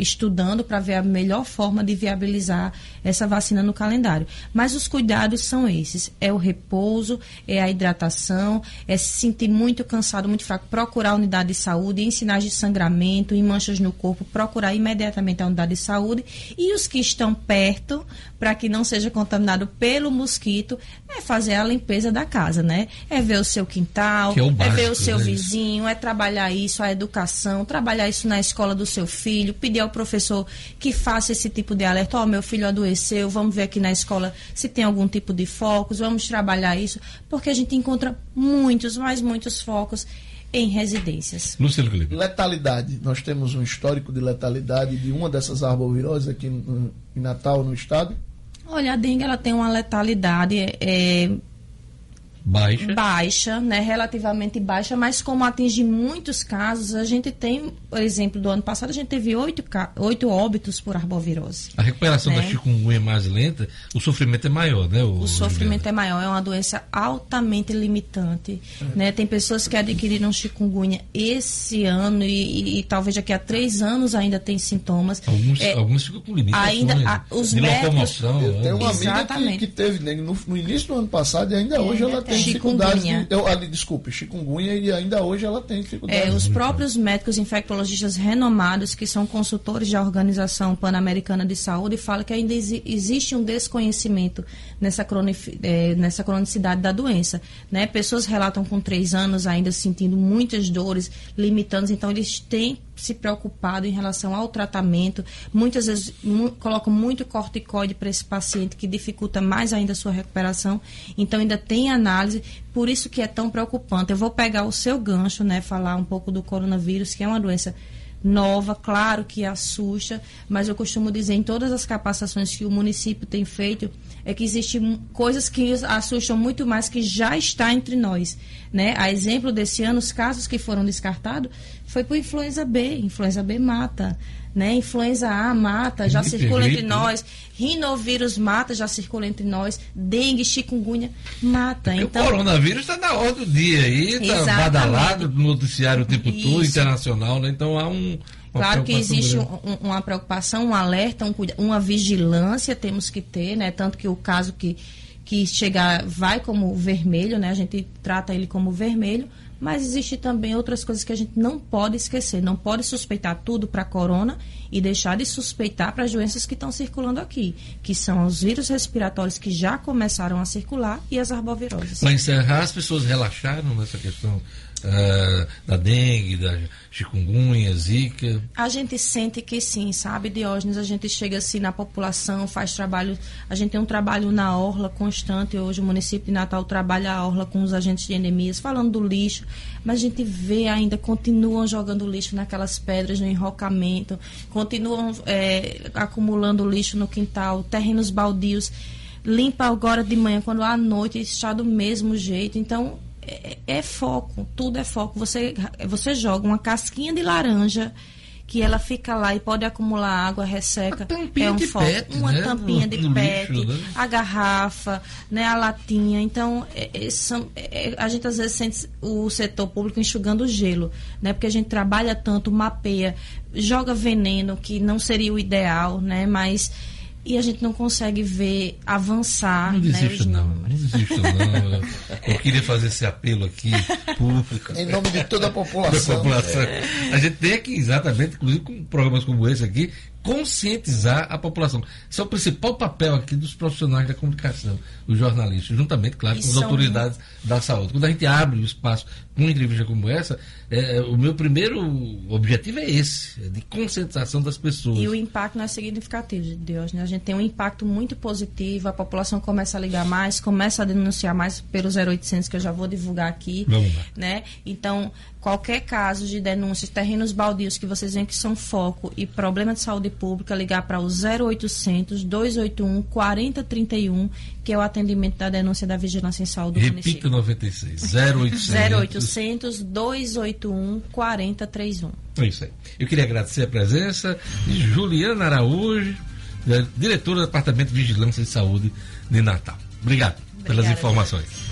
estudando para ver a melhor forma de viabilizar essa vacina no calendário. Mas os cuidados são esses: é o repouso, é a hidratação, é se sentir muito cansado, muito fraco, procurar a unidade de saúde, em sinais de sangramento, em manchas no corpo, procurar imediatamente a unidade de saúde. E os que estão perto, para que não seja contaminado pelo mosquito, é fazer a limpeza da casa, né? É ver o seu quintal, é o ver básico, o seu né? vizinho, é trabalhar isso, a educação, trabalhar isso na escola do seu filho, pedir ao professor que faça esse tipo de alerta. Ó, meu filho adoeceu, vamos ver aqui na escola se tem algum tipo de focos, vamos trabalhar isso, porque a gente encontra muitos, mas muitos focos em residências. Luciano Felipe. Letalidade. Nós temos um histórico de letalidade de uma dessas arboviroses aqui em Natal, no estado. Olha, a dengue ela tem uma letalidade é, Baixa. baixa, né, relativamente baixa, mas como atinge muitos casos, a gente tem, por exemplo, do ano passado a gente teve oito, oito óbitos por arbovirose. A recuperação da né? chikungunya é mais lenta, o sofrimento é maior, né? O sofrimento é maior, é uma doença altamente limitante. Né? Tem pessoas que adquiriram chikungunya esse ano e, e- e talvez daqui a três anos ainda tem sintomas. Alguns, É, alguns ficam com limitações ainda a- os de médicos- locomoção. Eu né? tenho uma amiga que, que teve dengue no, no início do ano passado e ainda É, hoje ela tem tem. dificuldades. Chikungunya. De, eu, ali, desculpe, chikungunya e ainda hoje ela tem dificuldades. É, os próprios médicos infectologistas renomados, que são consultores da Organização Pan-Americana de Saúde, falam que ainda exi- existe um desconhecimento nessa, eh, nessa cronicidade da doença. Né? Pessoas relatam com três anos ainda sentindo muitas dores, limitando, então eles têm se preocupado em relação ao tratamento. Muitas vezes mu- colocam muito corticoide para esse paciente, que dificulta mais ainda a sua recuperação. Então ainda tem análise, por isso que é tão preocupante. Eu vou pegar o seu gancho, né, falar um pouco do coronavírus, que é uma doença nova, claro que assusta, mas eu costumo dizer em todas as capacitações que o município tem feito é que existem coisas que assustam muito mais que já está entre nós, né? A exemplo desse ano, os casos que foram descartados foi por influenza B, influenza B mata, né? Influenza A mata, já Gripe, circula entre né? nós, rinovírus mata, já circula entre nós, dengue, chikungunya mata. Porque Então, o coronavírus está na ordem do dia aí, está badalado no noticiário o tempo todo, Isso. internacional, né? Então há um. Claro que existe um- um- uma preocupação, um alerta, um uma vigilância temos que ter, né? Tanto que o caso que, que chegar vai como vermelho, né? A gente trata ele como vermelho, mas existe também outras coisas que a gente não pode esquecer. Não pode suspeitar tudo para corona e deixar de suspeitar para as doenças que estão circulando aqui, que são os vírus respiratórios que já começaram a circular e as arboviroses. Para encerrar, as pessoas relaxaram nessa questão ah, da dengue, da chikungunya, zika. A gente sente que sim, sabe, Diógenes? A gente chega assim na população, faz trabalho. A gente tem um trabalho na orla constante. Hoje o município de Natal trabalha a orla com os agentes de endemias, falando do lixo. Mas a gente vê ainda, continuam jogando lixo naquelas pedras no enrocamento, continuam é, acumulando lixo no quintal, terrenos baldios. Limpa agora de manhã, quando à noite está do mesmo jeito. Então, é, é foco, tudo é foco. Você, você joga uma casquinha de laranja que ela fica lá e pode acumular água, resseca. é um de foco. pet, uma né? tampinha No- de no pet, lixo, né? a garrafa, né, a latinha. Então, é- é- são- é- a gente às vezes sente o setor público enxugando gelo, né? Porque a gente trabalha tanto, mapeia, joga veneno, que não seria o ideal, né? Mas e a gente não consegue ver avançar. Não né, desista os não, não desista não. Eu, queria fazer esse apelo aqui, público. Em nome de toda a população. Da população. A gente tem que, exatamente, inclusive com programas como esse aqui, conscientizar a população. Esse é o principal papel aqui dos profissionais da comunicação, os jornalistas, juntamente, claro, E com as são- autoridades da saúde. Quando a gente abre o espaço com uma entrevista como essa, é, o meu primeiro objetivo é esse, é de conscientização das pessoas. E o impacto não é significativo, de Deus, né? A gente tem um impacto muito positivo, a população começa a ligar mais, começa a denunciar mais pelo 0800, que eu já vou divulgar aqui. Vamos lá. Né? Então, qualquer caso de denúncias, terrenos baldios que vocês veem que são foco e problema de saúde pública, ligar para o 0800 281 4031, que é o atendimento da denúncia da vigilância em saúde do Repita município. 96, 0800. 0800 281 4031. É isso aí. Eu queria agradecer a presença de Juliana Araújo, da- diretora do Departamento de Vigilância e Saúde de Natal. Obrigado pelas Obrigada. informações.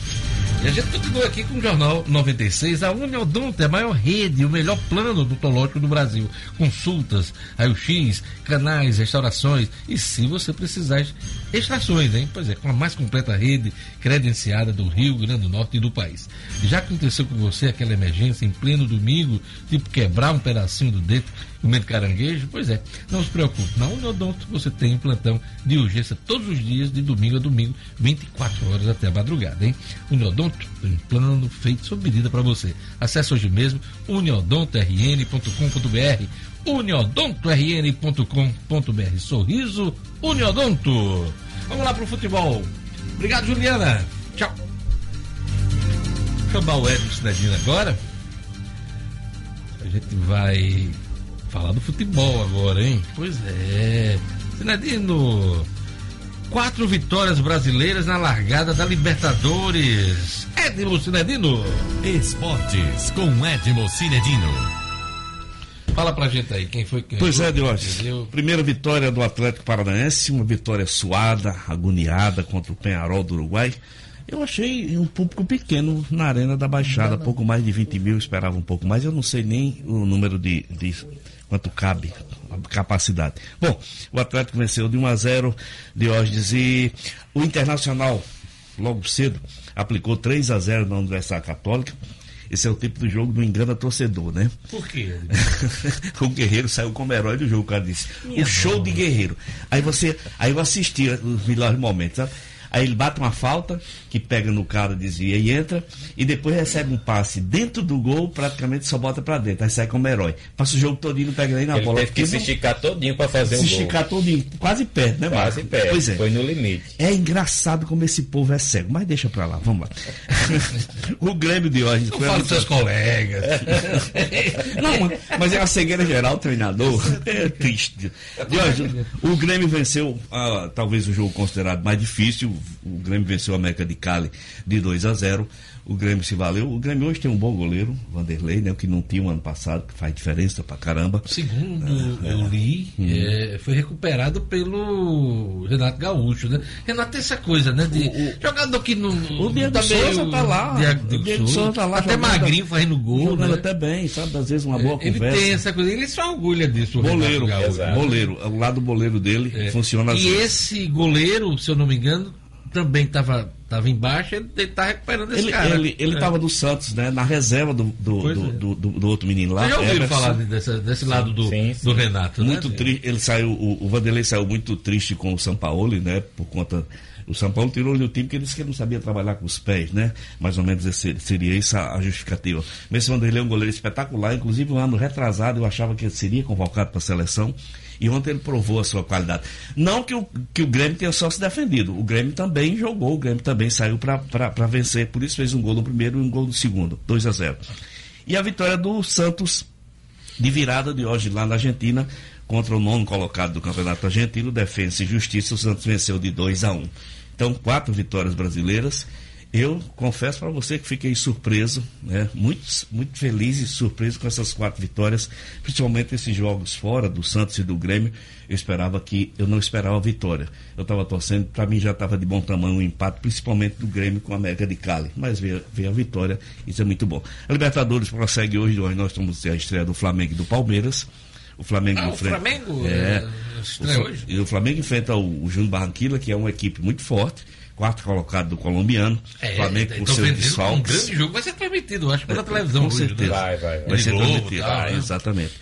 E a gente continua aqui com o Jornal 96. A Uniodonto é a maior rede, o melhor plano odontológico do Brasil. Consultas, raio-x, canais, restaurações e se você precisar, extrações, hein? Pois é, com a mais completa rede credenciada do Rio Grande do Norte e do país. Já aconteceu com você aquela emergência em pleno domingo, tipo quebrar um pedacinho do dedo comendo caranguejo? Pois é, não se preocupe. Na Uniodonto você tem um plantão de urgência todos os dias, de domingo a domingo, 24 horas até a madrugada, hein? Uniodonto um plano feito sob medida para você. Acesse hoje mesmo uniodontorn.com.br uniodontorn.com.br Sorriso Uniodonto. Vamos lá pro futebol. Obrigado, Juliana. Tchau. Chamar o Edson Cidadino agora. A gente vai falar do futebol agora, hein? Pois é. Cidadino, quatro vitórias brasileiras na largada da Libertadores. Edmo Cidadino. Esportes com Edmo Cinedino. Fala pra gente aí, quem foi que Pois é, Diógenes. Primeira vitória do Atlético Paranaense, uma vitória suada, agoniada contra o Penharol do Uruguai. Eu achei um público pequeno na Arena da Baixada, pouco mais de 20 mil, esperava um pouco mais. Eu não sei nem o número de, de quanto cabe, a capacidade. Bom, o Atlético venceu de 1 a 0, Diógenes, e o Internacional, logo cedo, aplicou 3 a 0 na Universidade Católica. Esse é o tipo do jogo do engana torcedor, né? Por quê? (laughs) o Guerreiro saiu como herói do jogo, o cara disse. o show de Guerreiro. Aí você, aí eu assistia os melhores momentos, sabe? Aí ele bate uma falta, que pega no cara, desvia e entra, e depois recebe um passe dentro do gol, praticamente só bota pra dentro. Aí sai como herói. Passa o jogo todinho, não pega nem na Ele bola. teve que se não- esticar todinho para fazer se um gol. esticar todinho, quase perto, né, Quase Marco? perto. Pois é. Foi no limite. É engraçado como esse povo é cego, mas deixa pra lá, vamos lá. (laughs) o Grêmio de hoje. Não fala dos seus colegas. (laughs) Não, mas- é uma cegueira geral, treinador. É triste. Jorge, o Grêmio venceu, ah, talvez o jogo considerado mais difícil. O Grêmio venceu a América de Cali de 2 a 0. O Grêmio se valeu. O Grêmio hoje tem um bom goleiro, Vanderlei, né? O que não tinha o ano passado, que faz diferença pra caramba. Segundo eu li, é, foi recuperado pelo Renato Gaúcho, né? Renato tem essa coisa, né? De jogador que não. O Diego tá meio- Souza tá lá. Diego, O Diego Souza tá lá Até jogando- magrinho fazendo gol. Jogando né? até bem, sabe? Às vezes uma boa Ele conversa. tem essa coisa, ele se orgulha disso, o Boleiro, Renato Gaúcho. exato. boleiro. O lado boleiro dele É. funciona E assim. esse goleiro, se eu não me engano, também estava tava embaixo, ele, ele tá recuperando esse Ele, cara. ele, ele É. do Santos, né? Na reserva do, do, do, é. do, do- outro menino lá. Você já ouviu Everson. falar dessa- desse lado do, do Renato, né? Muito triste. Ele saiu, o, o Vanderlei saiu muito triste com o São Paulo, né? Por conta. O São Paulo tirou ele do time porque ele disse que ele não sabia trabalhar com os pés, né? Mais ou menos esse, seria essa a justificativa. Mas esse Vanderlei é um goleiro espetacular, inclusive um ano retrasado eu achava que ele seria convocado para a seleção. E ontem ele provou a sua qualidade. Não que o, que o Grêmio tenha só se defendido. O Grêmio também jogou, o Grêmio também saiu para vencer. Por isso fez um gol no primeiro e um gol no segundo. 2 a 0 E a vitória do Santos de virada de hoje lá na Argentina contra o nono colocado do Campeonato Argentino, Defensa e Justiça, o Santos venceu de 2 a 1. Então, quatro vitórias brasileiras. Eu confesso para você que fiquei surpreso, né? muito, muito feliz e surpreso com essas quatro vitórias, principalmente esses jogos fora do Santos e do Grêmio. Eu esperava que, eu não esperava a vitória. Eu estava torcendo, para mim já estava de bom tamanho o empate, principalmente do Grêmio com a América de Cali. Mas veio, veio a vitória, isso é muito bom. A Libertadores prossegue hoje, hoje nós estamos a estreia do Flamengo e do Palmeiras. O Flamengo Ah, o enfrenta. Flamengo, É. é, estreia O hoje? E o Flamengo enfrenta o, o Júnior Barranquilla, que é uma equipe muito forte, quarto colocado do colombiano. É, Flamengo com tô seus vendo um desfalques. grande jogo. Vai ser transmitido, acho, pela televisão Com hoje, certeza. né? Vai, vai, vai. Vai ser Globo, transmitido. tal, Ah, né? Exatamente.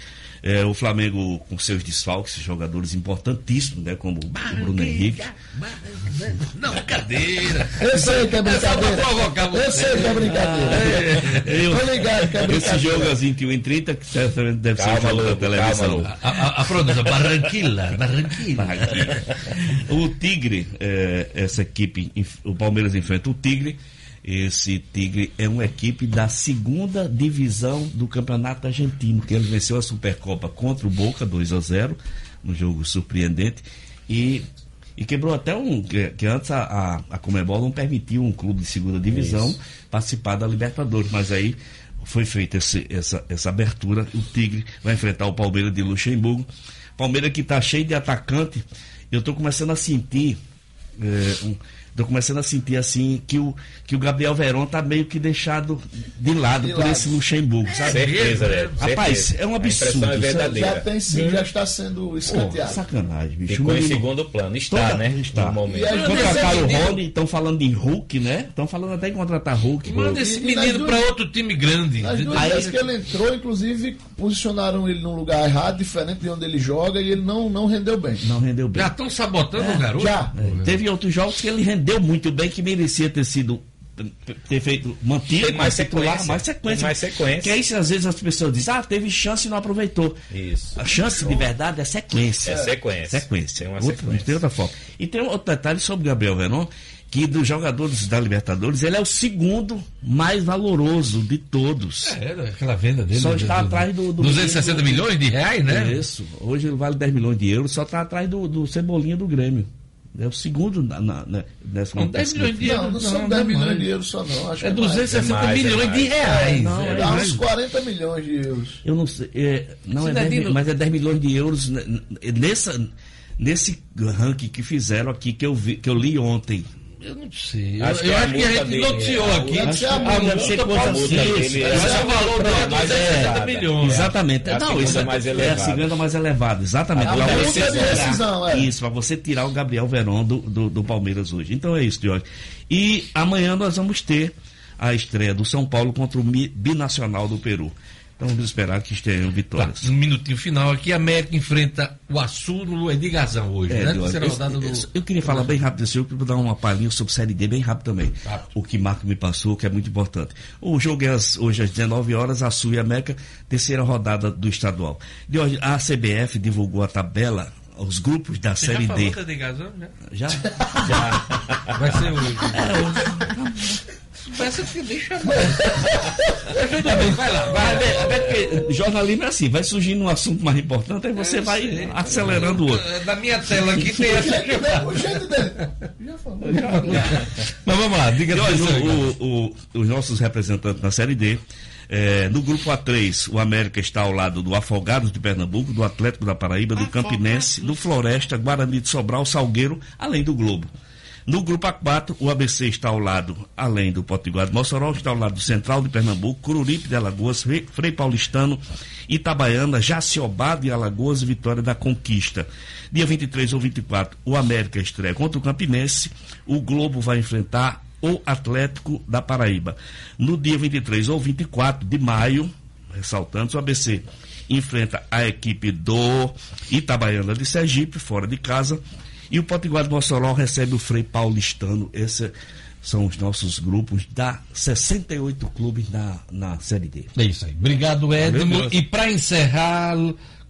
É, o Flamengo com seus desfalques, jogadores importantíssimos, né? Como o Bruno Henrique. Não, brincadeira. Eu sei que é É brincadeira. Eu sei que é brincadeira. Eu- Tô ligado que é Esse brincadeira. jogo às 21 h 30 que certamente deve ser Calma, o jogo da televisão. calma. A, a, a pronúncia, Barranquilla, Barranquilla. Barranquilla. O Tigre, é, essa equipe, o Palmeiras enfrenta o Tigre. Esse Tigre é uma equipe da segunda divisão do Campeonato Argentino, que ele venceu a Supercopa contra o Boca 2 a 0, um jogo surpreendente. E, e quebrou até um. Que, que antes a, a, a Comebol não permitia um clube de segunda divisão participar da Libertadores, mas aí foi feita esse- essa, essa abertura. O Tigre vai enfrentar o Palmeiras de Luxemburgo. Palmeiras que está cheio de atacante. Eu estou começando a sentir. É, um, Tô começando a sentir assim que o, que o Gabriel Verón tá meio que deixado de lado De por lado. esse Luxemburgo, sabe? Certeza, né? Rapaz, Certeza. é um A impressão absurdo. é verdadeira. Já tem sim, já está sendo Pô, escanteado. sacanagem, bicho. Ficou em segundo plano. Está, Toda- né? Está. No momento. E aí, Contrataram o Rony, estão falando em Hulk, né? Estão falando até em contratar Hulk. Manda esse menino pra outro time grande. Nas duas Aí- vezes que ele entrou, inclusive, posicionaram ele num lugar errado, diferente de onde ele joga, e ele não, não rendeu bem. Não rendeu bem. Já estão sabotando o garoto? Já. É, Teve outros jogos que ele rendeu muito bem, que merecia ter sido ter feito mantido Tem mais titular, sequência. mais sequência. Tem mais sequência. Que aí às vezes as pessoas dizem, ah, teve chance e não aproveitou. Isso. A chance de verdade é sequência. É sequência. Sequência. Tem uma Outra- sequência. Tem outra forma. E tem um outro detalhe sobre o Gabriel Venon, que dos jogadores da Libertadores, ele é o segundo mais valoroso de todos. É, aquela venda dele. Só do- está do- atrás do- do- 260 milhões de reais, né? Isso. Hoje ele vale 10 milhões de euros, só está atrás do, do Cebolinha do Grêmio. É o segundo na, na, na- nessa Não, 10 milhões de Não, euros. não são não, 10 não, milhões mais. de euros só não. Acho É que mais. 260 É mais, é milhões de mais. reais. Não, É dá uns 40 milhões de euros. Eu não sei. é, não é 10, Cidadino- mil- mas é 10 milhões de euros né, nessa, nesse ranking que fizeram aqui, que eu, vi, que eu li ontem. Eu não sei. Eu Acho eu que a acho que a multa gente dele- noticiou a aqui. Acho que a A multa- é- é o valor é de mais 260 elevada. milhões. Exatamente. É a não, segunda isso é, mais é a elevada. segunda mais elevada, exatamente. A você de tirar- rescisão, é. Isso, para você tirar o Gabriel Verón do, do, do Palmeiras hoje. Então é isso, Diogo. E amanhã nós vamos ter a estreia do São Paulo contra o Binacional do Peru. Então vamos esperar que estejam Tá, vitórias. um minutinho final aqui, a América enfrenta o Açu no Edir Gazão hoje, É, né? Terceira eu, rodada do... eu- eu queria falar bem rápido desse jogo, para dar uma palhinha sobre Série D bem rápido também. Rápido. O que Marco me passou, que é muito importante. O jogo é às- hoje às 19 horas, a Sul e América, terceira rodada do estadual. De hoje, a CBF divulgou a tabela, os grupos da Você Série já falou D. do Edir Gazão, né? Já? Vai ser hoje. Vai ser que deixa tudo bem, vai lá. Vai, até- até porque jornalismo é assim, vai surgindo um assunto mais importante, aí você Eu vai sei. acelerando o outro. Na minha tela aqui tem essa jeito dele, o jeito dele. Já falou. Mas vamos lá, diga olha, o- o- o- os nossos representantes na Série D, eh, no grupo A3, o América está ao lado do Afogados de Pernambuco, do Atlético da Paraíba, do Campinense, do Floresta, Guarani de Sobral, Salgueiro, além do Globo. No grupo A4, o ABC está ao lado, além do Potiguar de Mossoró, está ao lado do Central de Pernambuco, Cururipe de Alagoas, Frei Paulistano, Itabaiana, Jaciobá de Alagoas e Vitória da Conquista. Dia 23 ou 24, o América estreia contra o Campinense, o Globo vai enfrentar o Atlético da Paraíba. No dia 23 ou 24 de maio, ressaltando, o ABC enfrenta a equipe do Itabaiana de Sergipe, fora de casa, e o Potiguar de Mossoró recebe o Frei Paulistano. Esses são os nossos grupos da 68 clubes na, na Série D. É isso aí. Obrigado, Edmo. E para encerrar,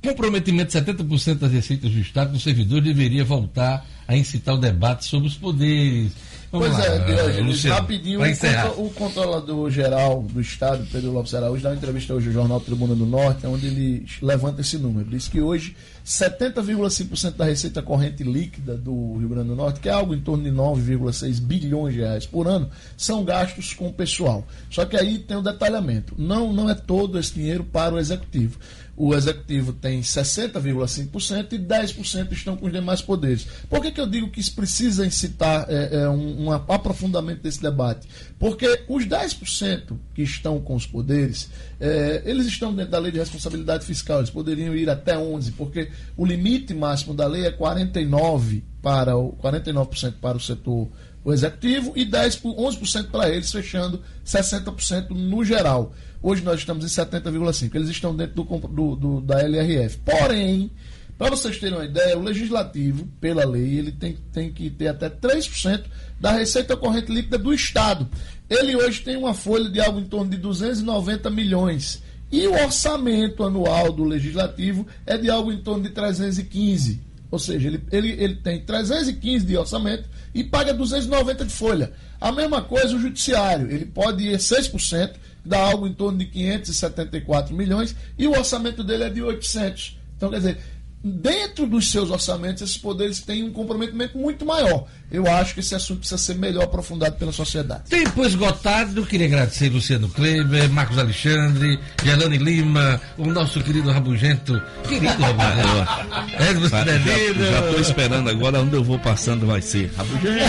comprometimento de 70% das receitas do Estado, o servidor deveria voltar a incitar o debate sobre os poderes. Vamos Pois lá, é, Diógenes, rapidinho, pra o, o controlador geral do Estado, Pedro Lopes Araújo, dá uma entrevista hoje ao jornal Tribuna do Norte, onde ele levanta esse número. Diz que hoje 70,5% da receita corrente líquida do Rio Grande do Norte, que é algo em torno de 9,6 bilhões de reais por ano, são gastos com o pessoal. Só que aí tem o detalhamento. Não, não é todo esse dinheiro para o executivo. O executivo tem 60,5% e 10% estão com os demais poderes. Por que, que eu digo que isso precisa incitar é, é, um, um aprofundamento desse debate? Porque os 10% que estão com os poderes, é, eles estão dentro da lei de responsabilidade fiscal, eles poderiam ir até 11%, porque o limite máximo da lei é 49% para o, 49% para o setor o executivo e 10, 11% para eles, fechando 60% no geral. Hoje nós estamos em 70,5%. Eles estão dentro do, do, do da LRF. Porém, para vocês terem uma ideia, o legislativo, pela lei, ele tem, tem que ter até 3% da receita corrente líquida do Estado. Ele hoje tem uma folha de algo em torno de 290 milhões. E o orçamento anual do legislativo é de algo em torno de 315. Ou seja, ele, ele, ele tem 315 de orçamento e paga 290 de folha. A mesma coisa o judiciário, ele pode ir 6%, dá algo em torno de 574 milhões e o orçamento dele é de 800. Então, quer dizer, dentro dos seus orçamentos, esses poderes têm um comprometimento muito maior. Eu acho que esse assunto precisa ser melhor aprofundado pela sociedade. Tempo esgotado, eu queria agradecer Luciano Kleber, Marcos Alexandre, Gelane Lima, o nosso querido Rabugento. Querido Rabugento. (laughs) Edmo Já Cidadino. estou esperando agora onde eu vou passando vai ser. Rabugento.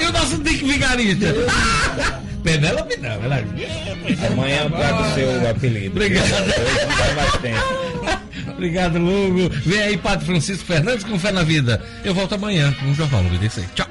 E o nosso Dick Vigarista. (laughs) Penélope não, ela... Amanhã eu trago o seu apelido. Obrigado. Obrigado, Lugo. Vem aí, Padre Francisco Fernandes com fé na vida. Eu volto amanhã com o Jornal 96. Tchau.